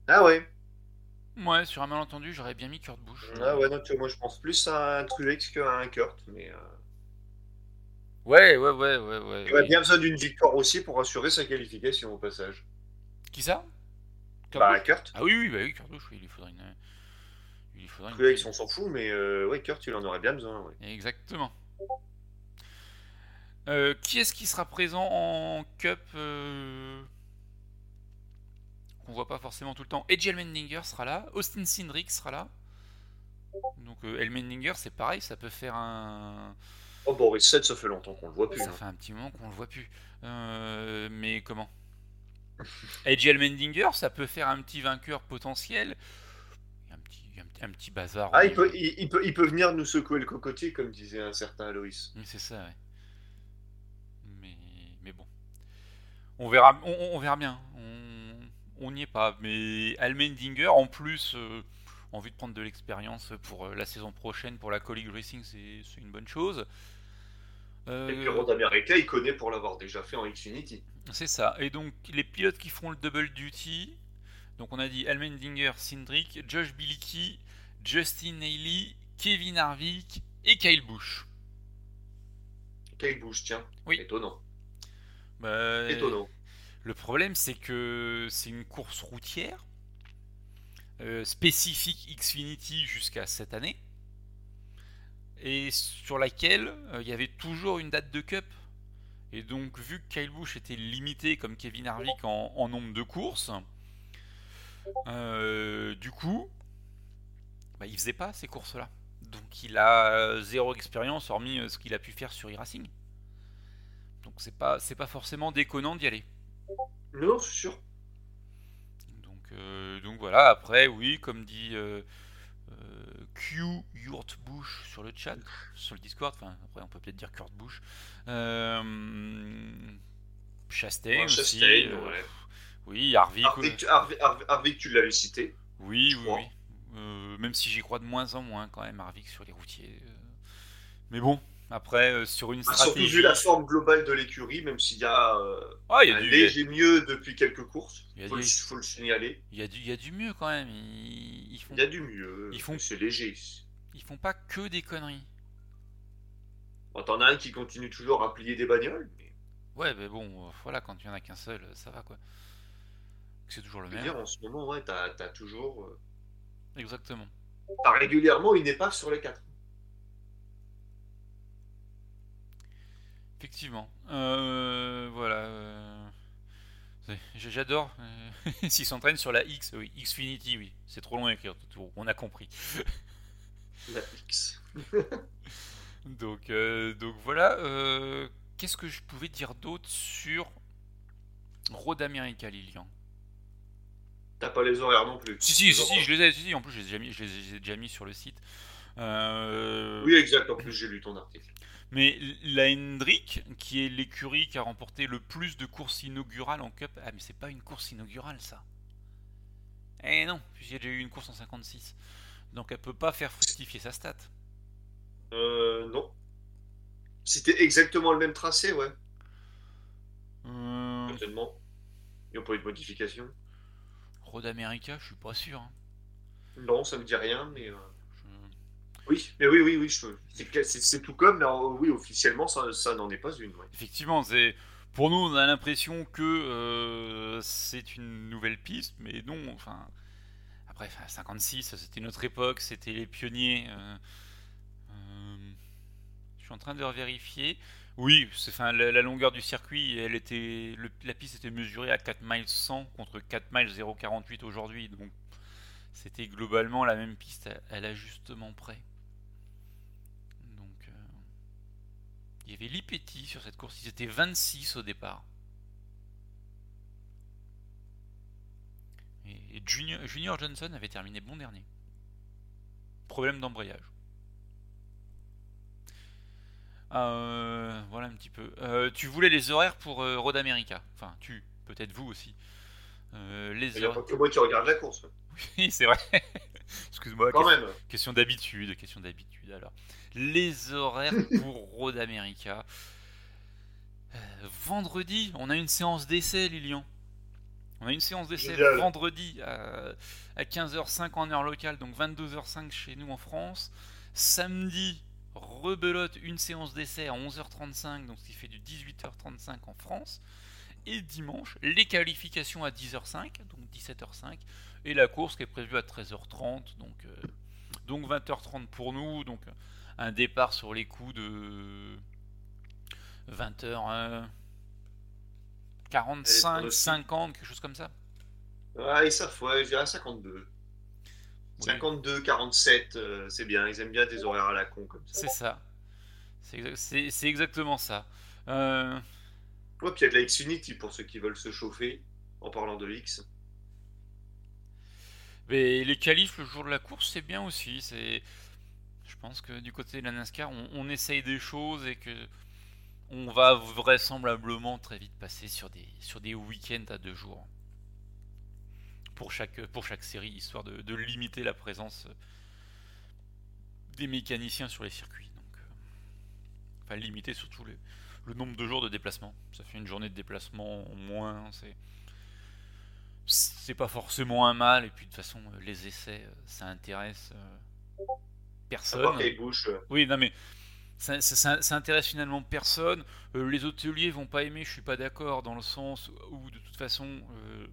Ah ouais. Ouais, sur un malentendu, j'aurais bien mis Kurt Busch. Ah ouais, vois, moi je pense plus à un Truex qu'à un Kurt. Mais euh, Ouais, ouais, ouais, ouais, ouais. il a bien besoin d'une victoire aussi pour assurer sa qualification au passage. Qui ça? Kurt Bah, Kurt. Ah oui, oui, bah oui, Kurt Busch, oui, il lui faudrait une. Il lui faudrait une. On s'en fout, mais euh, ouais, Kurt, il en aurait bien besoin. Ouais. Exactement. Euh, qui est-ce qui sera présent en Cup euh, Qu'on voit pas forcément tout le temps? Edge Elmendinger sera là. Austin Cindric sera là. Donc euh, Elmendinger, c'est pareil, ça peut faire un. Oh, Boris 7, ça fait longtemps qu'on le voit plus. Ça hein. fait un petit moment qu'on le voit plus. Euh, mais comment? Edge Elmendinger, ça peut faire un petit vainqueur potentiel. Un petit, un, petit- un petit bazar. Ah, il peut, niveau- il, il peut, il peut venir nous secouer le cocotier, comme disait un certain Aloïs. Oui, c'est ça, ouais. Mais, mais bon. On verra, on, on verra bien. On n'y est pas. Mais Almendinger, en plus, euh, envie de prendre de l'expérience pour euh, la saison prochaine pour la Colleague Racing, c'est une bonne chose. Euh, Et puis Road America, il connaît pour l'avoir déjà fait en Xfinity. c'est ça. Et donc, les pilotes qui feront le double duty, donc on a dit Almendinger, Cindric, Josh Bilicki, Justin Haley, Kevin Harvick et Kyle Busch. Kyle Busch, tiens. Oui. Étonnant. Bah, Étonnant. Le problème, c'est que c'est une course routière euh, spécifique Xfinity jusqu'à cette année et sur laquelle euh, il y avait toujours une date de cup. Et donc, vu que Kyle Busch était limité comme Kevin Harvick en, nombre de courses, euh, du coup, bah, il faisait pas ces courses-là. Donc, il a zéro expérience hormis ce qu'il a pu faire sur e-racing. Donc, c'est pas, c'est pas forcément déconnant d'y aller. Non, c'est sûr. Euh, donc voilà, après, oui, comme dit euh, euh, Q Yurt Bush sur le chat, sur le Discord, enfin, après, on peut peut-être dire Kurt Bush. Chastain, aussi. Oui, Harvick. Harvick, tu l'avais cité. Oui, oui, oui. même si j'y crois de moins en moins quand même, Harvick sur les routiers. Mais bon, après, euh, sur une stratégie. Surtout vu la forme globale de l'écurie, même s'il y a, euh, ah, un léger mieux depuis quelques courses, il faut, le, signaler. Il y, a du, il y a du mieux quand même. Ils, font... Il y a du mieux. Ils font... C'est léger. Ils font pas que des conneries. Bon, T'en as un qui continue toujours à plier des bagnoles. Ouais, mais bon, euh, voilà, quand il y en a qu'un seul, ça va quoi. C'est toujours le même. Dire, en ce moment, ouais, t'as as toujours. Exactement. T'as régulièrement une épave sur les quatre. Effectivement. Euh, voilà. Euh, j'adore. Euh, s'il s'entraîne sur la X, oui. Xfinity, oui. C'est trop long à écrire. On a compris. La X. donc, donc voilà. Qu'est-ce que je pouvais dire d'autre sur Road America, Lilian? T'as pas les horaires non plus. Si, si, si, je les ai. Si, en plus, je les ai, mis, je les ai déjà mis sur le site. Oui, exact. En plus, j'ai lu ton article. Mais la Hendrick, qui est l'écurie qui a remporté le plus de courses inaugurales en Cup, ah mais c'est pas une course inaugurale ça. Eh non, a déjà eu une course en 56. Donc elle peut pas faire fructifier sa stat. Euh non. C'était exactement le même tracé, ouais. Euh... Certainement. Ils n'ont pas eu de modification. Road America, je suis pas sûr. Hein. Non, ça me dit rien, mais. Euh, oui, mais oui, oui, oui, c'est tout comme, mais oui, officiellement, ça, n'en est pas une. Effectivement, c'est pour nous, on a l'impression que euh, c'est une nouvelle piste, mais non, enfin. Après, 56, c'était notre époque, c'était les pionniers. Euh, euh, je suis en train de vérifier. Oui, enfin, la, la, longueur du circuit, elle était, la piste était mesurée à 4 miles 100 contre 4 miles 048 aujourd'hui, donc c'était globalement la même piste à l'ajustement près. Il y avait Lipetti sur cette course, ils étaient 26 au départ. Et Junior, Johnson avait terminé bon dernier. Problème d'embrayage. Euh, voilà un petit peu. Euh, tu voulais les horaires pour euh, Road America. Enfin, tu, peut-être vous aussi. les Il n'y a pas que moi qui regarde la course. Oui, c'est vrai. Excuse-moi. Quand même. Question d'habitude, question d'habitude. Alors, les horaires pour Road America. Euh, vendredi, on a une séance d'essai, Lilian. On a une séance d'essai vendredi à, 15h05 en heure locale, donc 22h05 chez nous en France. Samedi, rebelote une séance d'essai à 11h35, donc ce qui fait du 18h35 en France. Et dimanche, les qualifications à 10h05, donc 17h05, et la course qui est prévue à 13h30, donc, euh, donc 20h30 pour nous, donc un départ sur les coups de 20h 45, 50, quelque chose comme ça. Ouais, ça ouais, je dirais 52. 52, 47, c'est bien. Ils aiment bien des horaires à la con comme ça. C'est ça. C'est exactement ça. Euh... Ouais, puis il y a de la Xfinity pour ceux qui veulent se chauffer en parlant de X. Mais les qualifs le jour de la course, c'est bien aussi. C'est pense que du côté de la NASCAR, on, essaye des choses et que on va vraisemblablement très vite passer sur des, sur des week-ends à deux jours pour chaque, pour chaque série, histoire de, limiter la présence des mécaniciens sur les circuits. Donc, euh, enfin, limiter surtout le, le nombre de jours de déplacement. Ça fait une journée de déplacement en moins. C'est c'est pas forcément un mal. Et puis de toute façon, les essais, ça intéresse. Euh, personne. Les bouches. Oui, non mais ça, ça, ça, intéresse finalement personne. Euh, les hôteliers vont pas aimer, je suis pas d'accord, dans le sens où de toute façon, euh,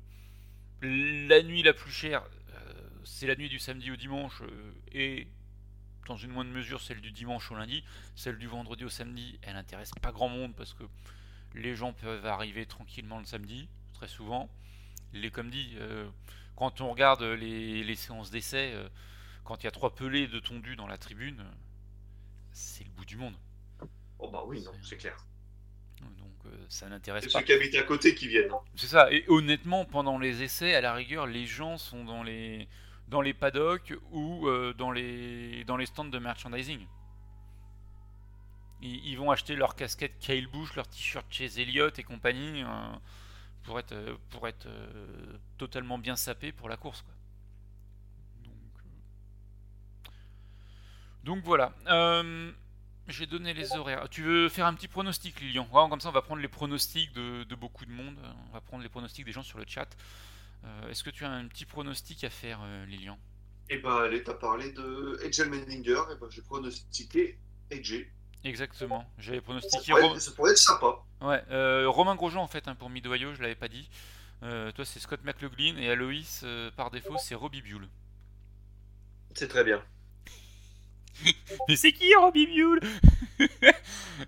la nuit la plus chère, euh, c'est la nuit du samedi au dimanche, et dans une moindre mesure celle du dimanche au lundi. Celle du vendredi au samedi, elle intéresse pas grand monde parce que les gens peuvent arriver tranquillement le samedi, très souvent. Les, comme dit, quand on regarde les, les séances d'essai, quand il y a trois pelés de tondu dans la tribune, c'est le bout du monde. Oh bah oui, non, c'est clair. Donc euh, ça n'intéresse pas. C'est ceux qui habitent à côté qui viennent. Hein. C'est ça. Et honnêtement, pendant les essais, à la rigueur, les gens sont dans les dans les paddocks ou euh, dans les dans les stands de merchandising. Ils, vont acheter leur casquette Kyle Bush, leur t-shirt chez Elliott et compagnie euh, pour être pour être totalement bien sapé pour la course. Quoi. Donc voilà. Euh, j'ai donné les horaires. Tu veux faire un petit pronostic, Lilian? Comme ça, on va prendre les pronostics de, beaucoup de monde. On va prendre les pronostics des gens sur le chat. Euh, est-ce que tu as un petit pronostic à faire, euh, Lilian? Eh ben, allez, t'as parlé de Edgel Mendinger. Et eh ben, j'ai pronostiqué Edge. Exactement. J'avais pronostiqué. Ça pourrait, être, sympa. Ouais. Romain Grosjean, en fait, hein, pour Midoyo, je l'avais pas dit. toi, c'est Scott McLaughlin. Et Aloïs, par défaut, c'est Robbie Buell. C'est très bien. Mais c'est qui Robbie Mule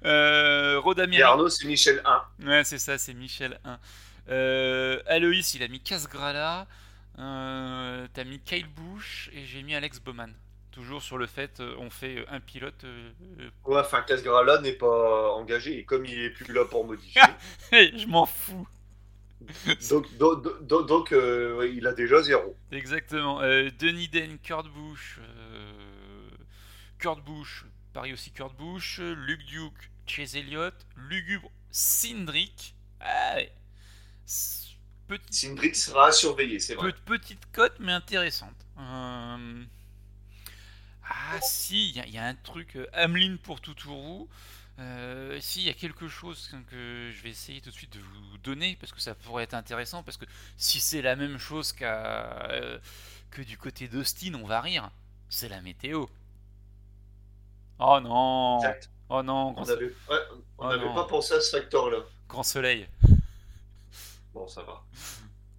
euh, Et Arnaud, c'est Michel 1. Ouais, c'est ça, c'est Michel 1. Euh, Aloïs, il a mis Casgrala. Euh, T'as mis Kyle Bush et j'ai mis Alex Bowman. Toujours sur le fait, euh, on fait un pilote. Euh, ouais, enfin, Casgrala n'est pas engagé et comme il est plus là pour modifier. je m'en fous. donc, donc, donc, il a déjà zéro. Exactement. Denis Den, Kurt Bush. Kurt Busch, pareil aussi Kurt Busch, Luke Duke, Chase Elliott, Lugubre, Cindric. Ah, Petit... Cindric sera surveillé, c'est vrai. Petite cote, mais intéressante. Euh, ah, si, il y, a un truc. Euh, Hamelin pour Toutourou. Euh, si, il y a quelque chose que je vais essayer tout de suite de vous donner, parce que ça pourrait être intéressant, parce que si c'est la même chose qu'à, que du côté d'Austin, on va rire. C'est la météo. Oh non Oh non On n'avait oh pas pensé à ce facteur-là. Grand soleil. Bon, ça va.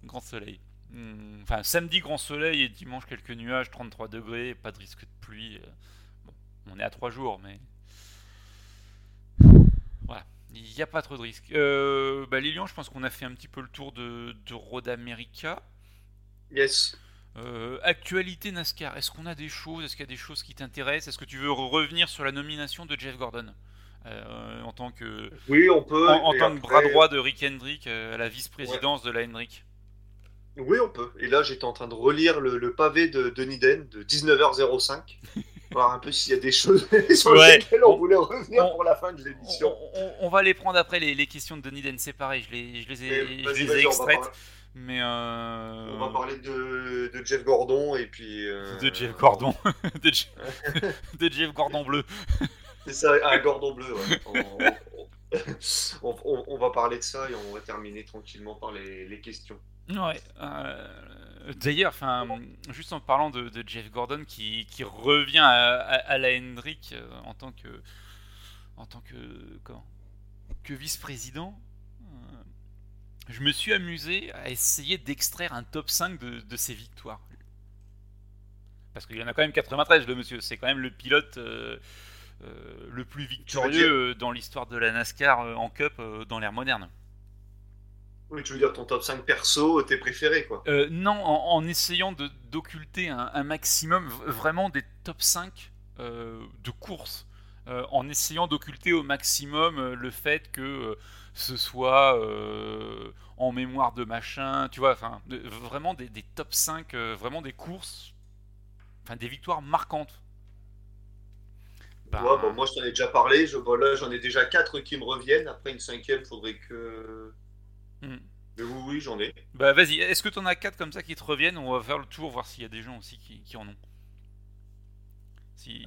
Grand soleil. Hmm, enfin, samedi, grand soleil et dimanche, quelques nuages, 33 degrés, pas de risque de pluie. Bon, on est à 3 jours, mais. Voilà, il n'y a pas trop de risques. Euh, bah, Lilian, je pense qu'on a fait un petit peu le tour de, de Road America. Yes. Euh, actualité NASCAR, est-ce qu'on a des choses? Est-ce qu'il y a des choses qui t'intéressent? Est-ce que tu veux revenir sur la nomination de Jeff Gordon? Euh, en tant que oui on peut en, tant que bras droit de Rick Hendrick euh, à la vice-présidence de la Hendrick. Oui on peut. Et là j'étais en train de relire le, pavé de Denis Den de 19h05 voir un peu s'il y a des choses sur lesquelles on, voulait revenir pour la fin de l'émission. on, va les prendre après les, questions de Denis Den c'est pareil je les, je les ai, je les ai extraites mais euh... On va parler de, de, Jeff Gordon et puis. Euh... De Jeff Gordon. de, Jeff... Gordon bleu. C'est ça, un Gordon bleu, ouais. on, on, on, va parler de ça et on va terminer tranquillement par les, les questions. Ouais. Euh... D'ailleurs, enfin, juste en parlant de, de, Jeff Gordon qui, qui revient à, à, la Hendrick en tant que en tant que comment? Que vice-président, je me suis amusé à essayer d'extraire un top 5 de, ses victoires. Parce qu'il y en a quand même 93, le monsieur. C'est quand même le pilote euh, euh, le plus victorieux dans l'histoire de la NASCAR euh, en Cup dans l'ère moderne. Oui, tu veux dire ton top 5 perso, tes préférés, quoi Non, en, essayant d'occulter un, un, maximum, vraiment des top 5 de course. en essayant d'occulter au maximum le fait que ce soit euh, en mémoire de machin, tu vois, enfin, vraiment des, top 5, euh, vraiment des courses, enfin des victoires marquantes. Ben, moi je t'en ai déjà parlé, je, là j'en ai déjà 4 qui me reviennent, après une cinquième, faudrait que... Hmm. Mais oui, oui, j'en ai. Bah vas-y, est-ce que tu en as 4 comme ça qui te reviennent? On va faire le tour, voir s'il y a des gens aussi qui, en ont.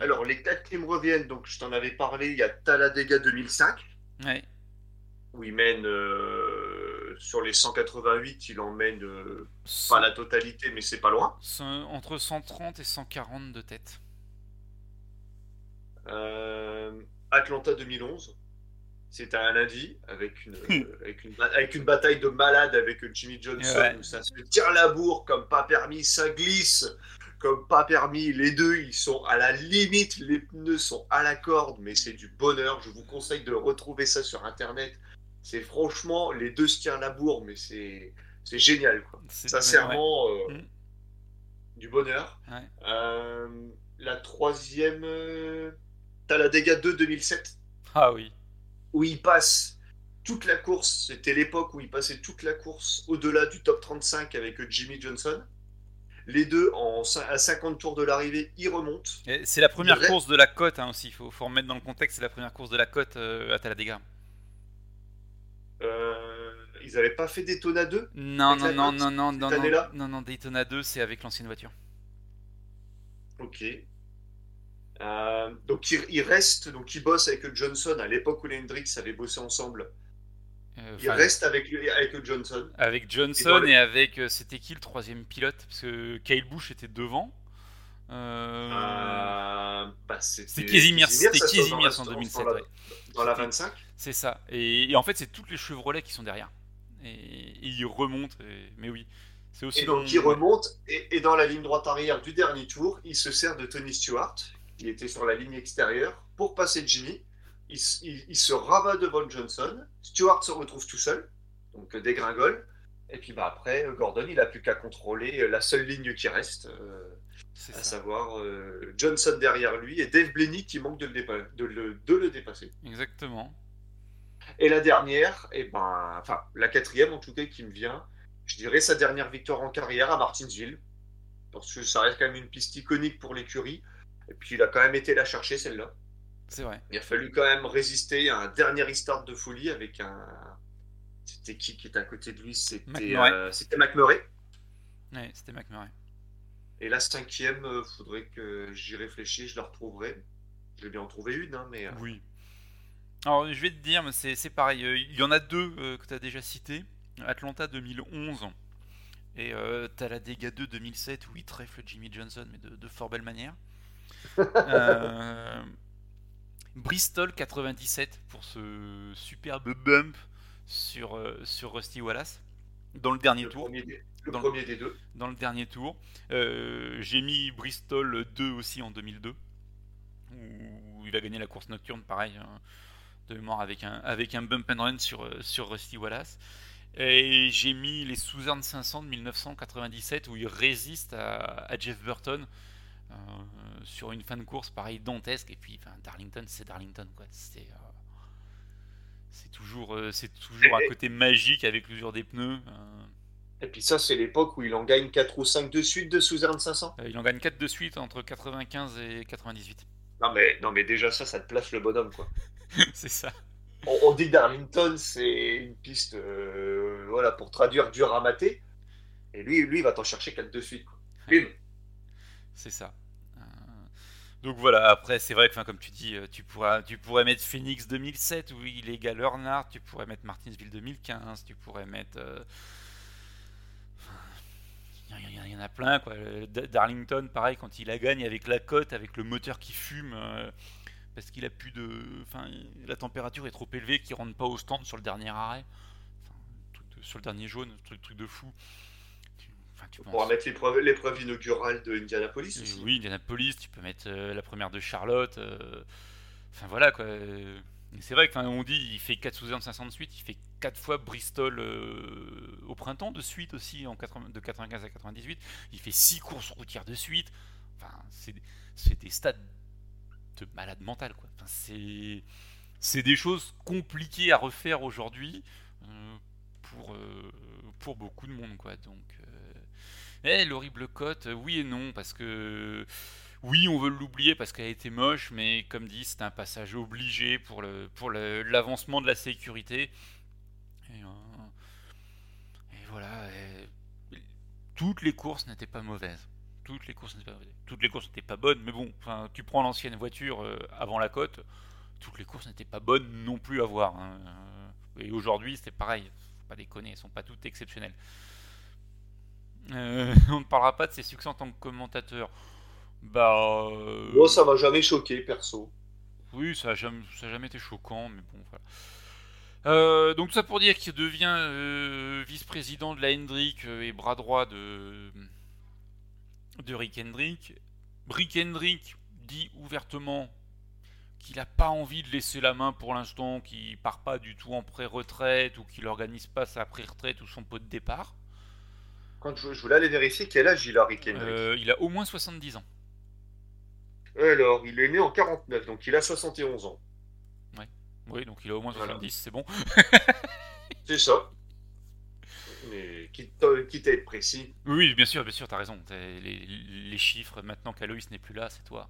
Alors, les 4 qui me reviennent, donc je t'en avais parlé, il y a Talladega 2005. Ouais où il mène euh, sur les 188, il en mène euh, pas la totalité, mais c'est pas loin. Entre 130 et 140 de tête. Euh, Atlanta 2011. C'était un lundi avec une, avec, une, avec une bataille de malades avec Jimmy Johnson Ouais. où ça se tire la bourre comme pas permis, ça glisse comme pas permis. Les deux, ils sont à la limite, les pneus sont à la corde, mais c'est du bonheur. Je vous conseille de retrouver ça sur internet. C'est franchement, les deux se tirent la bourre, mais c'est génial. Quoi. C'est- Sincèrement, euh, Mm. du bonheur. Ouais. Euh, la troisième, euh, t'as la Dégâts 2 2007, Ah oui. où il passe toute la course. C'était l'époque où il passait toute la course au-delà du top 35 avec Jimmy Johnson. Les deux, en, à 50 tours de l'arrivée, ils remontent. C'est la première course de la côte hein, aussi, il faut, faut remettre dans le contexte, c'est la première course de la côte euh, à Talladega. Euh, ils n'avaient pas fait Daytona 2 Non, non, non, non, non, non, non, non, non, Daytona 2, c'est avec l'ancienne voiture. Ok. Euh, donc il, il reste, donc il bosse avec Johnson à l'époque où les Hendrix avaient bossé ensemble. Euh, Il reste avec, avec Johnson. Avec Johnson et avec. euh, C'était qui le troisième pilote? Parce que Kyle Busch était devant. Euh, Euh, bah, c'était Casimir, c'était en dans 2007. la- ouais. Dans la C'était- 25 C'est ça. Et, et en fait, c'est toutes les Chevrolet qui sont derrière. Et, et ils remontent. Mais oui. C'est aussi. Et donc long- il remonte, et, et dans la ligne droite arrière du dernier tour, il se sert de Tony Stewart, qui était sur la ligne extérieure, pour passer Jimmy. Il, s- il- il se rabat devant Johnson. Stewart se retrouve tout seul, donc euh, dégringole. Et puis bah, après, euh, Gordon, il n'a plus qu'à contrôler euh, la seule ligne qui reste, euh, à ça. savoir euh, Johnson derrière lui et Dave Blaney qui manque de le, dépa- de le- de le dépasser. Exactement. Et la dernière, et ben, enfin la quatrième en tout cas qui me vient, je dirais sa dernière victoire en carrière à Martinsville, parce que ça reste quand même une piste iconique pour l'écurie. Et puis il a quand même été la chercher celle-là. C'est vrai. Il a fallu quand même résister à un dernier restart de folie avec un. C'était qui qui était à côté de lui C'était McMurray. euh, c'était McMurray. Ouais, c'était McMurray. Et la cinquième, euh, faudrait que j'y réfléchisse, je la retrouverai. Je vais bien en trouver une, hein, mais. euh, Oui. Alors, je vais te dire, mais c'est c'est pareil. Il y en a deux euh, que tu as déjà cités. Atlanta 2011 et euh, t'as la Dega 2 2007 où il trèfle Jimmy Johnson, mais de, de fort belle manière. Euh, Bristol 97 pour ce superbe bump sur, euh, sur Rusty Wallace dans le dernier le tour. premier des, le Dans le- premier des deux. dans le dernier tour. Euh, J'ai mis Bristol 2 aussi en 2002, où il a gagné la course nocturne, pareil, hein, de mémoire avec un, avec un bump and run sur, euh, sur Rusty Wallace. Et j'ai mis les Southern 500 de 1997, où il résiste à, à Jeff Burton euh, sur une fin de course, pareil, dantesque. Et puis, enfin, Darlington, c'est Darlington, quoi. C'est. euh, c'est toujours, euh, c'est toujours un côté magique avec l'usure des pneus. euh, Et puis ça, c'est l'époque où il en gagne 4 ou 5 de suite de Suzanne 500. Euh, il en gagne 4 de suite entre 95 et 98. Non mais, non mais déjà ça, ça te place le bonhomme quoi. c'est ça. On, on dit Darlington, c'est une piste euh, voilà, pour traduire dur à mater. Et lui, lui il va t'en chercher 4 de suite. Quoi. C'est ça. Euh, Donc voilà, après c'est vrai que comme tu dis, euh, tu pourras, tu pourrais mettre Phoenix 2007 où il égale Earnhardt, tu pourrais mettre Martinsville 2015, tu pourrais mettre... euh, Il y, en a- plein quoi. Da- Darlington pareil quand il la gagne avec la cote, avec le moteur qui fume parce qu'il a plus de... Enfin la température est trop élevée qu'il rentre pas au stand sur le dernier arrêt. Sur le dernier jaune, truc de fou. Enfin, tu On penses- pourra mettre l'épreuve l'épreuve inaugurale de Indianapolis euh, aussi. Oui, Indianapolis, tu peux mettre euh, la première de Charlotte. euh, Enfin voilà quoi. C'est vrai qu'on dit il fait 4 sous 500 de suite, il fait 4 fois Bristol euh, au printemps de suite aussi, en 80 de 95 à 98. Il fait 6 courses routières de suite. Enfin, c'est c'est des stats de malade mental quoi. Enfin, c'est c'est des choses compliquées à refaire aujourd'hui pour, pour beaucoup de monde quoi. Donc. Euh, eh, l'horrible cote, euh, oui et non, parce que oui, on veut l'oublier parce qu'elle a été moche, mais comme dit, c'est un passage obligé pour le pour l'avancement de la sécurité. Et, euh, voilà, toutes les courses n'étaient pas mauvaises. Toutes les courses n'étaient pas bonnes, mais bon, tu prends l'ancienne voiture euh, avant la cote, toutes les courses n'étaient pas bonnes non plus à voir. hein. Euh, Et aujourd'hui, c'est pareil. Faut pas déconner, elles sont pas toutes exceptionnelles. Euh, on ne parlera pas de ses succès en tant que commentateur. Bah. euh, Moi, ça m'a jamais choqué, perso. Oui, ça a jamais, été choquant, mais bon, voilà. Euh, donc tout ça pour dire qu'il devient euh, vice-président de la Hendrick et bras droit de, de Rick Hendrick. Rick Hendrick dit ouvertement qu'il n'a pas envie de laisser la main pour l'instant, qu'il part pas du tout en pré-retraite ou qu'il n'organise pas sa pré-retraite ou son pot de départ. Quand je, je voulais aller vérifier quel âge il a, Rick Hendrick. Euh, il a au moins 70 ans. Alors, il est né en 49, donc il a 71 ans. Oui, donc il a au moins 70, Voilà. c'est bon. C'est ça. Mais quitte, quitte à être précis? Oui, bien sûr, bien sûr, t'as raison. Les, les chiffres, maintenant qu'Aloïs n'est plus là, c'est toi.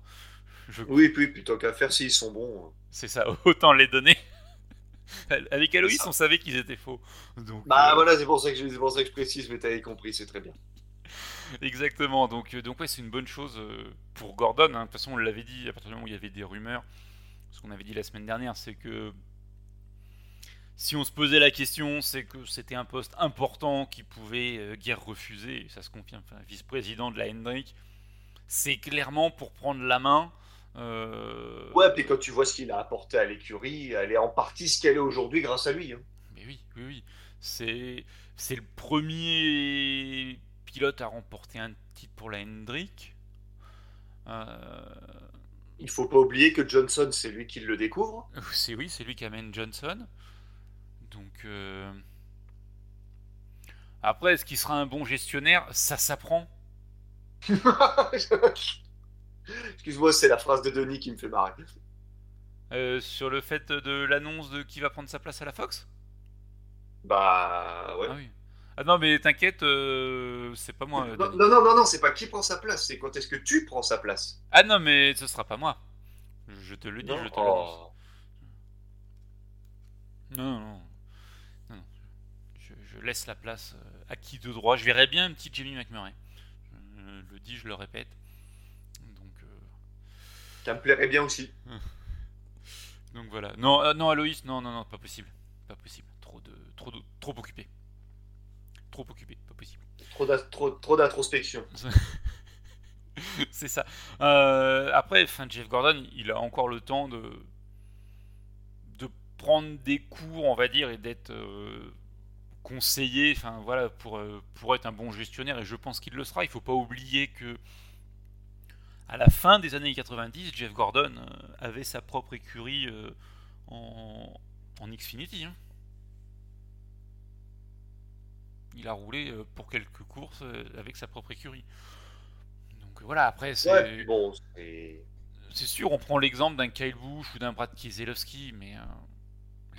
Je... Oui, puis plutôt qu'à faire s'ils sont bons. hein. C'est ça, autant les donner. Avec Aloïs, on savait qu'ils étaient faux. Donc, Bah euh, voilà, c'est pour, ça que je- pour ça que je précise, mais t'avais compris, c'est très bien. Exactement, donc, euh, donc ouais, c'est une bonne chose euh, pour Gordon. hein. De toute façon, on l'avait dit à partir du moment où il y avait des rumeurs. Ce qu'on avait dit la semaine dernière, c'est que si on se posait la question, c'est que c'était un poste important qui pouvait euh, guère refuser. Ça se confirme, enfin, vice-président de la Hendrick. C'est clairement pour prendre la main. Euh, Ouais, puis quand tu vois ce qu'il a apporté à l'écurie, elle est en partie ce qu'elle est aujourd'hui grâce à lui. hein. Mais oui, oui, oui. C'est, c'est le premier pilote à remporter un titre pour la Hendrick. Euh, Il faut pas oublier que Johnson, c'est lui qui le découvre. c'est oui, c'est lui qui amène Johnson. Donc euh, après, est-ce qu'il sera un bon gestionnaire? Ça s'apprend. Excuse-moi, c'est la phrase de Denis qui me fait marrer. Euh, sur le fait de l'annonce de qui va prendre sa place à la Fox? Bah ouais. Ah oui. Ah non, mais t'inquiète, euh, c'est pas moi. non, non, non, non, non, c'est pas qui prend sa place, c'est quand est-ce que tu prends sa place. Ah non, mais ce sera pas moi. Je te le dis, Non je te l'annonce. Oh. Non, non, non. Non. Je, je laisse la place euh, à qui de droit. Je verrais bien un petit Jamie McMurray. Je le dis, je le répète. Ça me plairait bien aussi. donc voilà. Non, euh, non, Aloïs, non, non, non, pas possible. Pas possible. Trop de, trop de, trop occupé. Trop occupé, pas possible. Trop d'as- trop- trop d'introspection. C'est ça. Euh, après, Jeff Gordon, il a encore le temps de de prendre des cours, on va dire, et d'être euh, conseillé, enfin voilà, pour pour être un bon gestionnaire. Et je pense qu'il le sera. Il faut pas oublier que à la fin des années 90, Jeff Gordon euh, avait sa propre écurie euh, en en Xfinity. hein. Il a roulé euh, pour quelques courses avec sa propre écurie. Donc voilà, après c'est Ouais, puis bon, c'est. c'est sûr, on prend l'exemple d'un Kyle Busch ou d'un Brad Keselowski, mais euh,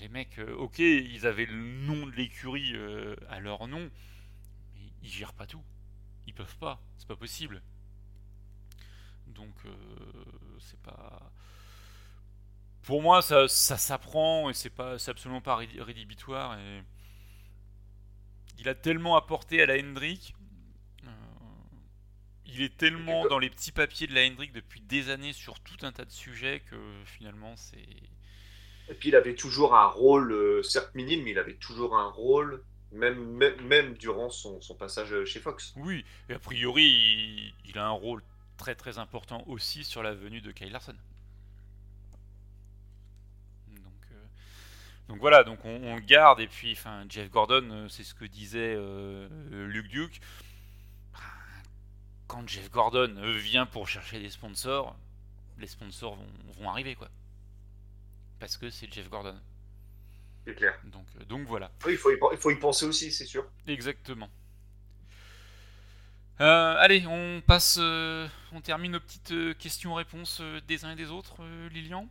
les mecs, euh, ok, ils avaient le nom de l'écurie euh, à leur nom, mais ils gèrent pas tout. Ils peuvent pas, c'est pas possible. Donc, euh, c'est pas. Pour moi, ça, ça s'apprend et c'est pas, c'est absolument pas rédhibitoire. Et il a tellement apporté à la Hendrick. euh, il est tellement dans les petits papiers de la Hendrick depuis des années sur tout un tas de sujets que finalement c'est. Et puis il avait toujours un rôle, euh, certes minime, mais il avait toujours un rôle, même, même, même durant son, son passage chez Fox. Oui, et a priori, il, il a un rôle très très important aussi sur la venue de Kyle Larson. Donc, euh, donc voilà, donc on, on le garde, et puis enfin, Jeff Gordon, euh, c'est ce que disait euh, Luke Duke. Quand Jeff Gordon vient pour chercher des sponsors, les sponsors vont, vont arriver quoi. Parce que c'est Jeff Gordon. C'est clair. Donc, donc voilà. Oui, il faut, y, il faut y penser aussi, c'est sûr. Exactement. Euh, allez, on passe, euh, on termine nos petites euh, questions-réponses des uns et des autres, euh, Lilian?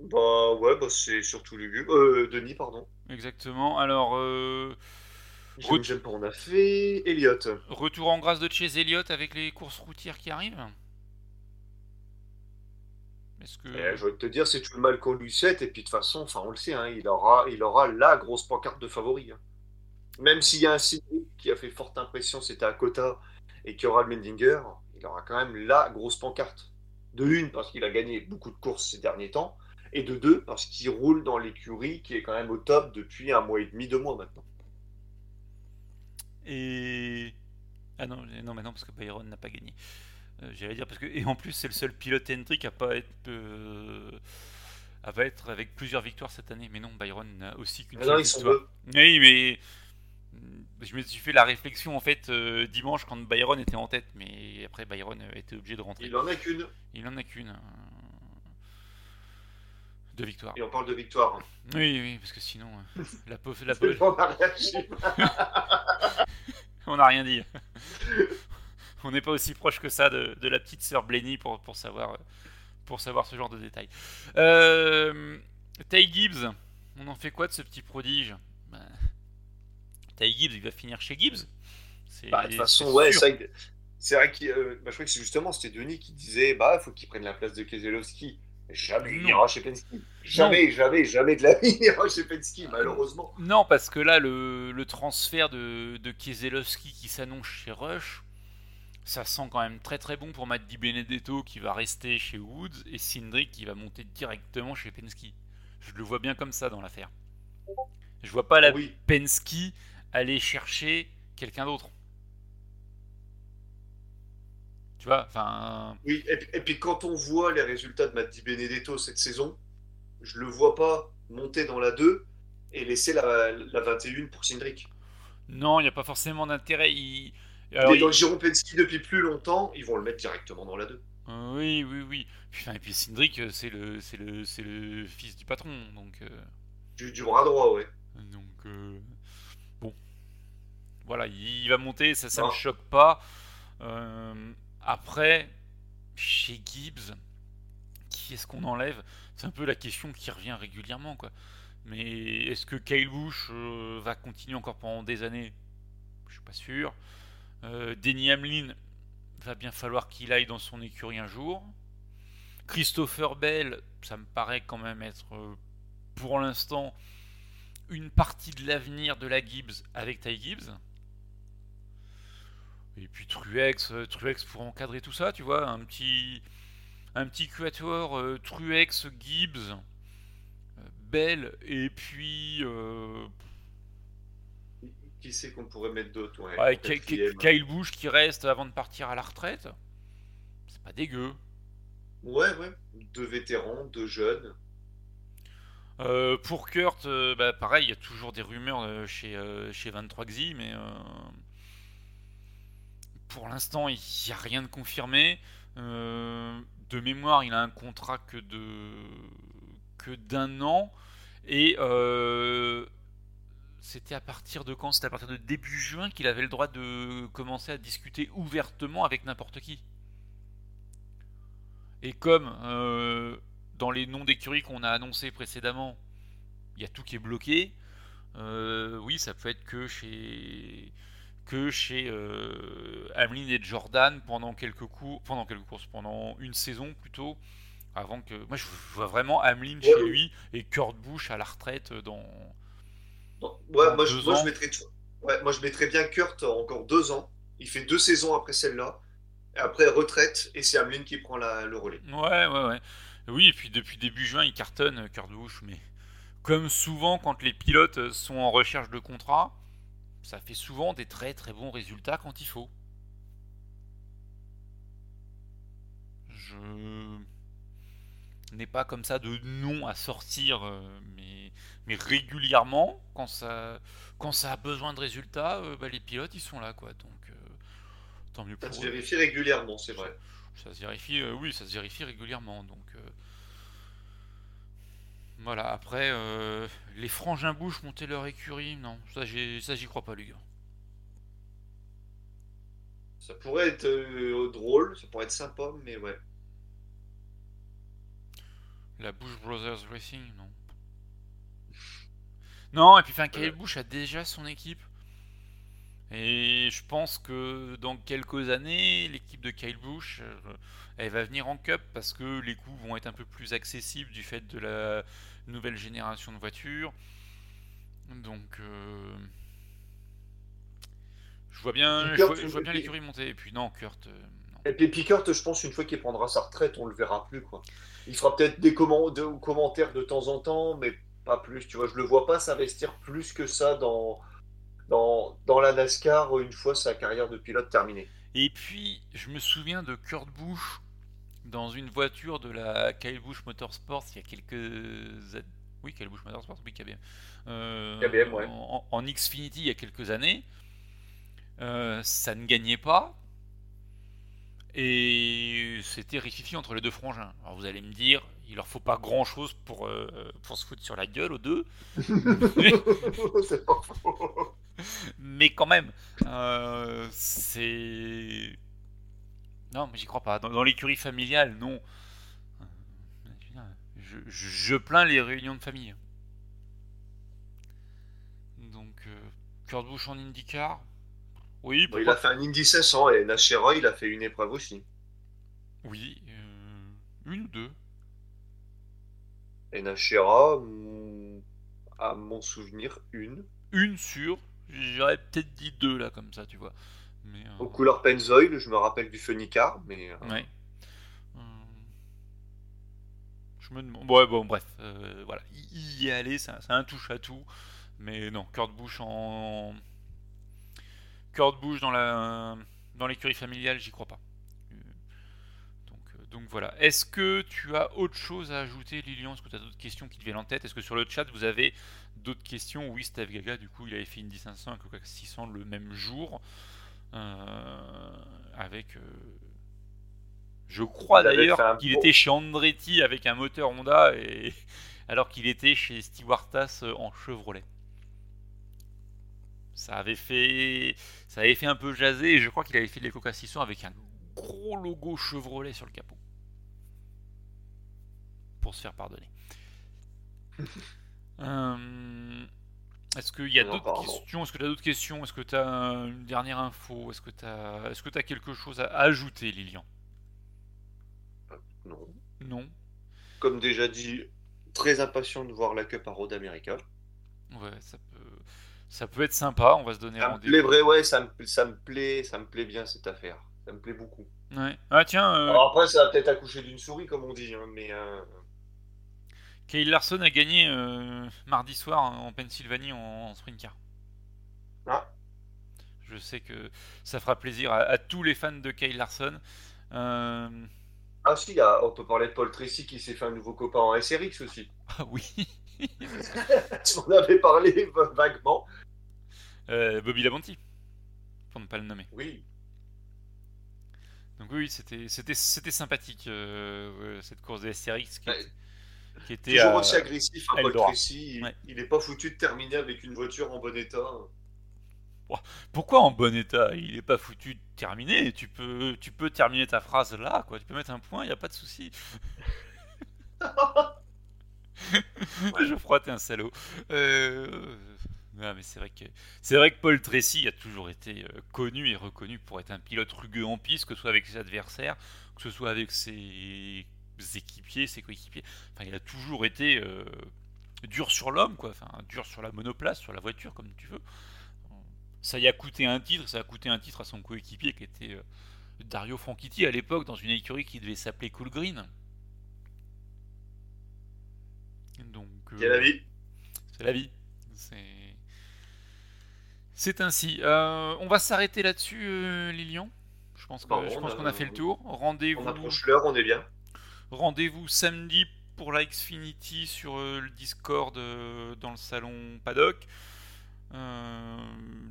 Bah ouais, bah, c'est surtout lugubre. Euh, Denis, pardon. Exactement. Alors, euh, J'aime, pas, on a fait Elliot. retour en grâce de chez Elliott avec les courses routières qui arrivent. Est-ce que Eh, je vais te dire, c'est tout le mal qu'on lui souhaite, et puis de toute façon, enfin, on le sait, hein, il, aura, il aura la grosse pancarte de favori. hein. Même s'il y a un site qui a fait forte impression, c'était à Kota, et qui aura le Mendinger, il aura quand même la grosse pancarte. De une, parce qu'il a gagné beaucoup de courses ces derniers temps, et de deux, parce qu'il roule dans l'écurie qui est quand même au top depuis un mois et demi, deux mois maintenant. et ah non, non, mais non parce que Byron n'a pas gagné. Euh, J'allais dire parce que et en plus c'est le seul pilote Hendrick à pas être euh, va être avec plusieurs victoires cette année. Mais non, Byron n'a aussi qu'une Ah seule victoire. Oui, mais je me suis fait la réflexion en fait euh, dimanche quand Byron était en tête, mais après Byron euh, était obligé de rentrer. Il en a qu'une. Il en a qu'une. euh, Deux victoires. Et on parle de victoire. hein. Oui, oui, parce que sinon, euh, la pauvre, la pauvre- on n'a rien dit. on n'est pas aussi proche que ça de, de la petite sœur Blenny pour, pour savoir euh, pour savoir ce genre de détails. Euh, Ty Gibbs, on en fait quoi de ce petit prodige? Ty Gibbs, il va finir chez Gibbs. C'est- Bah, de toute façon, ouais, c'est vrai que- c'est vrai qu'il. euh, bah, je crois que c'est justement c'était Denis qui disait bah faut qu'il prenne la place de Keselowski. Jamais il Non. ira chez Penske. Jamais, jamais, jamais de la vie il ira chez Penske, malheureusement. Non, parce que là, le, le transfert de, de Keselowski qui s'annonce chez Rush, ça sent quand même très très bon pour Matt Di Benedetto qui va rester chez Woods et Cindric qui va monter directement chez Penske. Je le vois bien comme ça dans l'affaire. Je vois pas la Oui, Penske aller chercher quelqu'un d'autre. Tu vois, enfin. oui. Et, puis- et puis quand on voit les résultats de Matt Di Benedetto cette saison, je le vois pas monter dans la 2 et laisser la, la 21 pour Cindric. Non, il n'y a pas forcément d'intérêt. Il... Alors, dans depuis plus longtemps, ils vont le mettre directement dans la 2. Euh, oui, oui, oui. Enfin, et puis Cindric, euh, c'est le, c'est le, c'est le fils du patron, donc, euh, Du, du bras droit, ouais. donc euh, voilà, il va monter, ça, ça me Ah. choque pas. Euh, après, chez Gibbs, qui est-ce qu'on enlève? C'est un peu la question qui revient régulièrement, quoi. Mais est-ce que Kyle Busch euh, va continuer encore pendant des années? Je suis pas sûr. Euh, Denny Hamlin va bien falloir qu'il aille dans son écurie un jour. Christopher Bell, ça me paraît quand même être pour l'instant une partie de l'avenir de la Gibbs avec Ty Gibbs. Et puis Truex, euh, Truex pour encadrer tout ça, tu vois, un petit un petit quatuor euh, Truex, Gibbs, euh, Bell et puis euh, Qui c'est qu'on pourrait mettre d'autres ouais, Kyle Busch qui reste avant de partir à la retraite. C'est pas dégueu. Ouais, ouais. Deux vétérans, deux jeunes. Euh, pour Kurt, euh, bah, pareil, il y a toujours des rumeurs euh, chez, chez 23xi, mais pour l'instant, il n'y a rien de confirmé. Euh, de mémoire, il a un contrat que de que d'un an et euh, c'était à partir de quand? C'était à partir de début juin qu'il avait le droit de commencer à discuter ouvertement avec n'importe qui. Et comme euh, dans les noms d'écuries qu'on a annoncés précédemment, il y a tout qui est bloqué. oui, ça peut être que chez que chez euh, Hamlin et Jordan pendant quelques cours, pendant quelques courses, pendant une saison plutôt, avant que moi je vois vraiment Hamlin chez Ouais. lui et Kurt Busch à la retraite dans. Ouais, Dans moi, je, moi, mettrais, ouais, moi je mettrais bien Kurt encore deux ans. Il fait deux saisons après celle-là. Après retraite et c'est Hamlin qui prend la- le relais. Ouais, ouais, ouais. Oui, et puis depuis début juin, il cartonne Kurt Busch, mais comme souvent quand les pilotes sont en recherche de contrat, ça fait souvent des très très bons résultats quand il faut. Je n'ai pas comme ça de nom à sortir, euh, mais, mais régulièrement, quand ça, quand ça a besoin de résultats, euh, bah, les pilotes ils sont là, quoi. Donc, euh, tant mieux Ça pour se eux. vérifie régulièrement, c'est vrai. Ça se vérifie, euh, oui, ça se vérifie régulièrement. Donc voilà. Après, euh, les frangins bouches monter leur écurie, non, ça j'y crois pas, les gars. Ça pourrait être euh, drôle, ça pourrait être sympa, mais ouais. La Bush Brothers Racing, non. Non, et puis enfin, Kyle Ouais. Bush a déjà son équipe. Et je pense que dans quelques années, l'équipe de Kyle Bush, euh, elle va venir en cup parce que les coûts vont être un peu plus accessibles du fait de la nouvelle génération de voitures. Donc, euh, je vois bien, je Kurt, vois, je vois bien l'écurie monter. Et puis non, Kurt, euh, non. Et puis Pickert, je pense, une fois qu'il prendra sa retraite, on le verra plus, quoi. Il fera peut-être des comment- de- commentaires de temps en temps, mais pas plus. Tu vois, je le vois pas s'investir plus que ça dans, dans, dans la NASCAR une fois sa carrière de pilote terminée. Et puis, je me souviens de Kurt Busch dans une voiture de la Kyle Busch Motorsports il y a quelques oui Kyle Busch Motorsports oui KBM, euh, KBM ouais. en, en, Xfinity il y a quelques années euh, ça ne gagnait pas et c'était rififi entre les deux frangins alors vous allez me dire il leur faut pas grand chose pour, euh, pour se foutre sur la gueule aux deux c'est pas faux mais quand même euh, c'est non, mais j'y crois pas. Dans, l'écurie familiale, non. Je, plains les réunions de famille. Donc, euh, Kurt Busch en IndyCar Oui. il a fait un Indy 500 et Nashera, il a fait une épreuve aussi. Oui, euh, une ou deux. Et Nashera, à mon souvenir, une. Une sur, j'aurais peut-être dit deux là, comme ça, tu vois. Mais, euh... Aux couleurs Pennzoil, je me rappelle du Funicar, mais. Euh, ouais. Euh, je me demande. Ouais, bon, bref, euh, voilà. Y aller, c'est un, touche à tout. Mais non, Kurt Busch en. Kurt Busch dans la dans l'écurie familiale, j'y crois pas. Donc, voilà. Est-ce que tu as autre chose à ajouter, Lilian Est-ce que tu as d'autres questions qui te viennent en tête? Est-ce que sur le chat, vous avez d'autres questions? Oui, Steve Gaga, du coup, il avait fait une 500 et Coca 600 le même jour. Euh, avec. Euh, je crois d'ailleurs qu'il était chez Andretti avec un moteur Honda et alors qu'il était chez Stewartas euh, en Chevrolet. Ça avait fait, ça avait fait un peu jaser et je crois qu'il avait fait de l'éco avec un gros logo Chevrolet sur le capot. Pour se faire pardonner. Est-ce qu'il y a d'autres questions? Est-ce que tu as d'autres questions? Est-ce que tu as une dernière info? Est-ce que tu as... Est-ce que as quelque chose à ajouter, Lilian? Non. Non. Comme déjà dit, très impatient de voir la Cup à Road America. Ouais, ça peut, ça peut être sympa. On va se donner rendez-vous. Ouais, ça me, ça me plaît, ça me plaît bien cette affaire. Ça me plaît beaucoup. Ouais. Ah tiens. Euh, Alors après, ça va peut-être accoucher d'une souris, comme on dit, hein, mais. Euh, Kyle Larson a gagné euh, mardi soir en Pennsylvanie en, sprint car. Ah. Je sais que ça fera plaisir à, tous les fans de Kyle Larson. Euh, ah si, on peut parler de Paul Tracy qui s'est fait un nouveau copain en SRX aussi. Ah oui. tu m'en avais parlé vaguement. Euh, Bobby Labonti, pour ne pas le nommer. Oui. Donc oui, c'était sympathique cette course de SRX. Qui qui était toujours aussi agressif, un Paul Tracy. Il n'est pas foutu de terminer avec une voiture en bon état. Pourquoi en bon état? Il n'est pas foutu de terminer. Tu peux, tu peux terminer ta phrase là, quoi. Tu peux mettre un point, il n'y a pas de souci. Je frotte un salaud. Euh... mais c'est vrai que c'est vrai que Paul Tracy a toujours été euh, connu et reconnu pour être un pilote rugueux en piste, que ce soit avec ses adversaires, que ce soit avec ses équipiers, ses coéquipiers. Enfin, il a toujours été euh, dur sur l'homme, quoi. Enfin, dur sur la monoplace, sur la voiture, comme tu veux. Ça y a coûté un titre, ça a coûté un titre à son coéquipier qui était euh, Dario Franchitti à l'époque dans une écurie qui devait s'appeler Cool Green. Donc. c'est la vie. C'est la vie. C'est. Ainsi. Euh, on va s'arrêter là-dessus, Lilian. Je pense qu'on a, fait le tour. Rendez-vous. On approche l'heure, on est bien. Rendez-vous samedi pour la Xfinity sur euh, le Discord euh, dans le salon Paddock. Euh,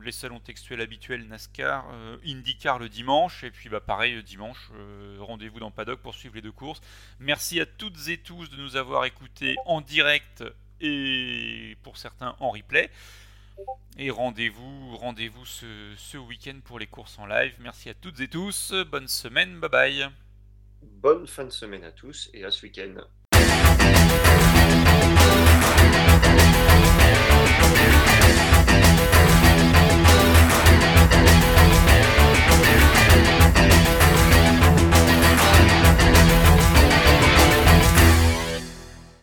les salons textuels habituels NASCAR, IndyCar le dimanche, et puis bah pareil dimanche, rendez-vous dans Paddock pour suivre les deux courses. Merci à toutes et tous de nous avoir écoutés en direct et pour certains en replay. Et rendez-vous rendez ce, ce week-end pour les courses en live. Merci à toutes et tous. Bonne semaine. Bye bye. Bonne fin de semaine à tous et à ce week-end.